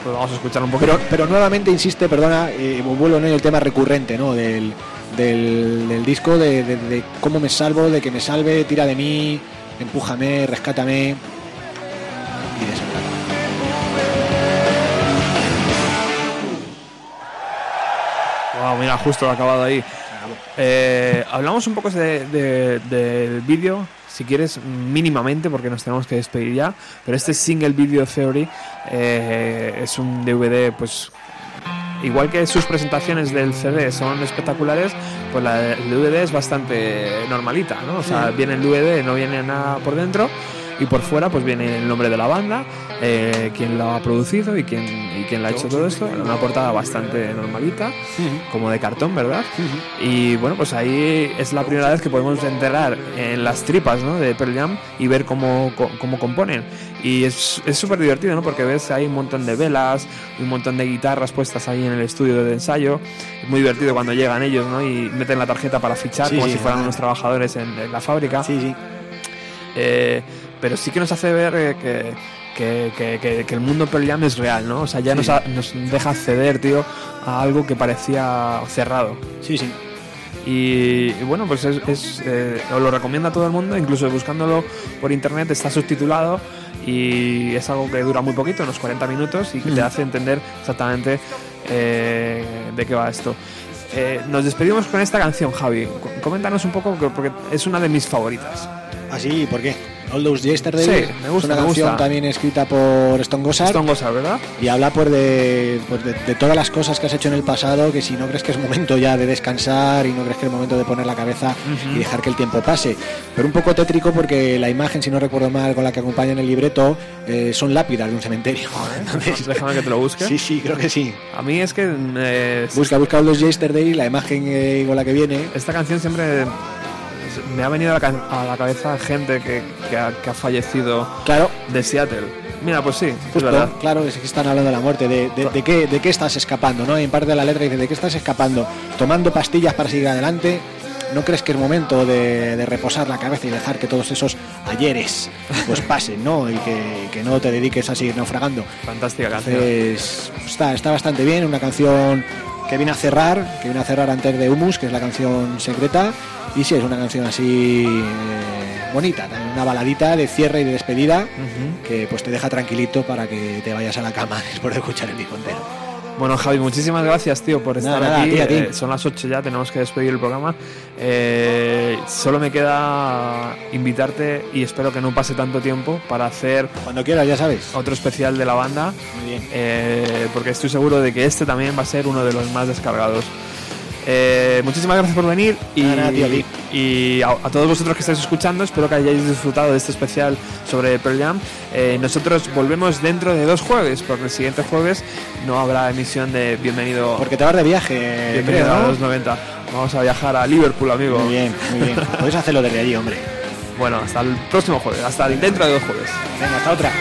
Pues vamos a escuchar un poco. Pero, pero nuevamente insiste, perdona, eh, vuelvo en el tema recurrente ¿no? del, del, disco, de, cómo me salvo, de que me salve, tira de mí, empújame, rescátame. Y. Wow, mira, justo acabado ahí. Eh, hablamos un poco de- del vídeo, si quieres, mínimamente, porque nos tenemos que despedir ya. Pero este single video theory eh, es un DVD, pues. Igual que sus presentaciones del CD son espectaculares, pues la el DVD es bastante normalita, ¿no? O sea, viene el DVD, no viene nada por dentro, y por fuera pues viene el nombre de la banda, eh, quién lo ha producido y quién, y quién le ha hecho todo esto. Una portada bastante normalita, como de cartón, ¿verdad? Y bueno, pues ahí es la primera vez que podemos enterar en las tripas ¿no? de Pearl Jam y ver cómo, cómo componen. Y es es súper divertido, ¿no? Porque ves ahí un montón de velas, un montón de guitarras puestas ahí en el estudio de ensayo. Es muy divertido cuando llegan ellos, ¿no? Y meten la tarjeta para fichar Sí, como sí, si fueran unos trabajadores en, en la fábrica. Sí, sí. Eh, pero sí que nos hace ver eh, que, que, que- que- el mundo Pearl es real, ¿no? O sea, ya Sí. nos, ha- nos deja acceder, tío, a algo que parecía cerrado. Sí, sí. Y, y bueno, pues es, es, eh, os lo recomiendo a todo el mundo, incluso buscándolo por internet está subtitulado y es algo que dura muy poquito, unos 40 minutos y que te Mm. hace entender exactamente eh, de qué va esto. Eh, nos despedimos con esta canción, Javi. Coméntanos un poco, que- porque es una de mis favoritas. ¿Ah, sí? ¿Por qué? All Those Yesterday Sí, me gusta, es una me canción gusta. también escrita por Stone Gossard. Stone Gossard, ¿verdad? Y habla pues de, pues de, de todas las cosas que has hecho en el pasado, que si no crees que es momento ya de descansar y no crees que es momento de poner la cabeza Ujú. y dejar que el tiempo pase. Pero un poco tétrico porque la imagen, si no recuerdo mal, con la que acompañan el libreto, eh, son lápidas de un cementerio. Entonces, Déjame que te lo busque. Sí, sí, creo que sí. A mí es que eh, Busca, busca All Those Yesterday, la imagen eh, con la que viene. esta canción siempre me ha venido a la, ca- a la cabeza gente que, que ha, que ha fallecido Claro. de Seattle. Mira, pues sí, es Justo, verdad. claro, es que están hablando de la muerte, de, de, de qué, de qué estás escapando, ¿no? En parte de la letra dice, ¿de qué estás escapando? Tomando pastillas para seguir adelante. ¿No crees que es momento de, de reposar la cabeza y dejar que todos esos ayeres pues pasen, ¿no? Y que, que no te dediques a seguir naufragando. Fantástica canción. Entonces, está, está bastante bien, una canción que viene a cerrar, que viene a cerrar antes de Humus, que es la canción secreta. Y sí, es una canción así eh, bonita, una baladita de cierre y de despedida que pues te deja tranquilito para que te vayas a la cama después de escuchar el disco entero. Bueno, Javi, muchísimas gracias, tío, por estar Nada, nada, aquí. a ti, a ti. Eh, son las 8 ya, tenemos que despedir el programa. Eh, solo me queda invitarte y espero que no pase tanto tiempo para hacer Cuando quieras, ya sabes. otro especial de la banda. Muy bien. eh, porque estoy seguro de que este también va a ser uno de los más descargados. Eh, muchísimas gracias por venir y, Nada, nada, tío, a ti. y a, a todos vosotros que estáis escuchando, espero que hayáis disfrutado de este especial sobre Pearl Jam. Eh, nosotros volvemos dentro de dos jueves, porque el siguiente jueves no habrá emisión de Bienvenido, Porque te vas de viaje, bienvenido creo, a los 90. Vamos a viajar a Liverpool, amigo. Muy bien, muy bien. Podéis hacerlo desde allí, hombre. Bueno, hasta el próximo jueves, hasta dentro de dos jueves. Venga, hasta otra.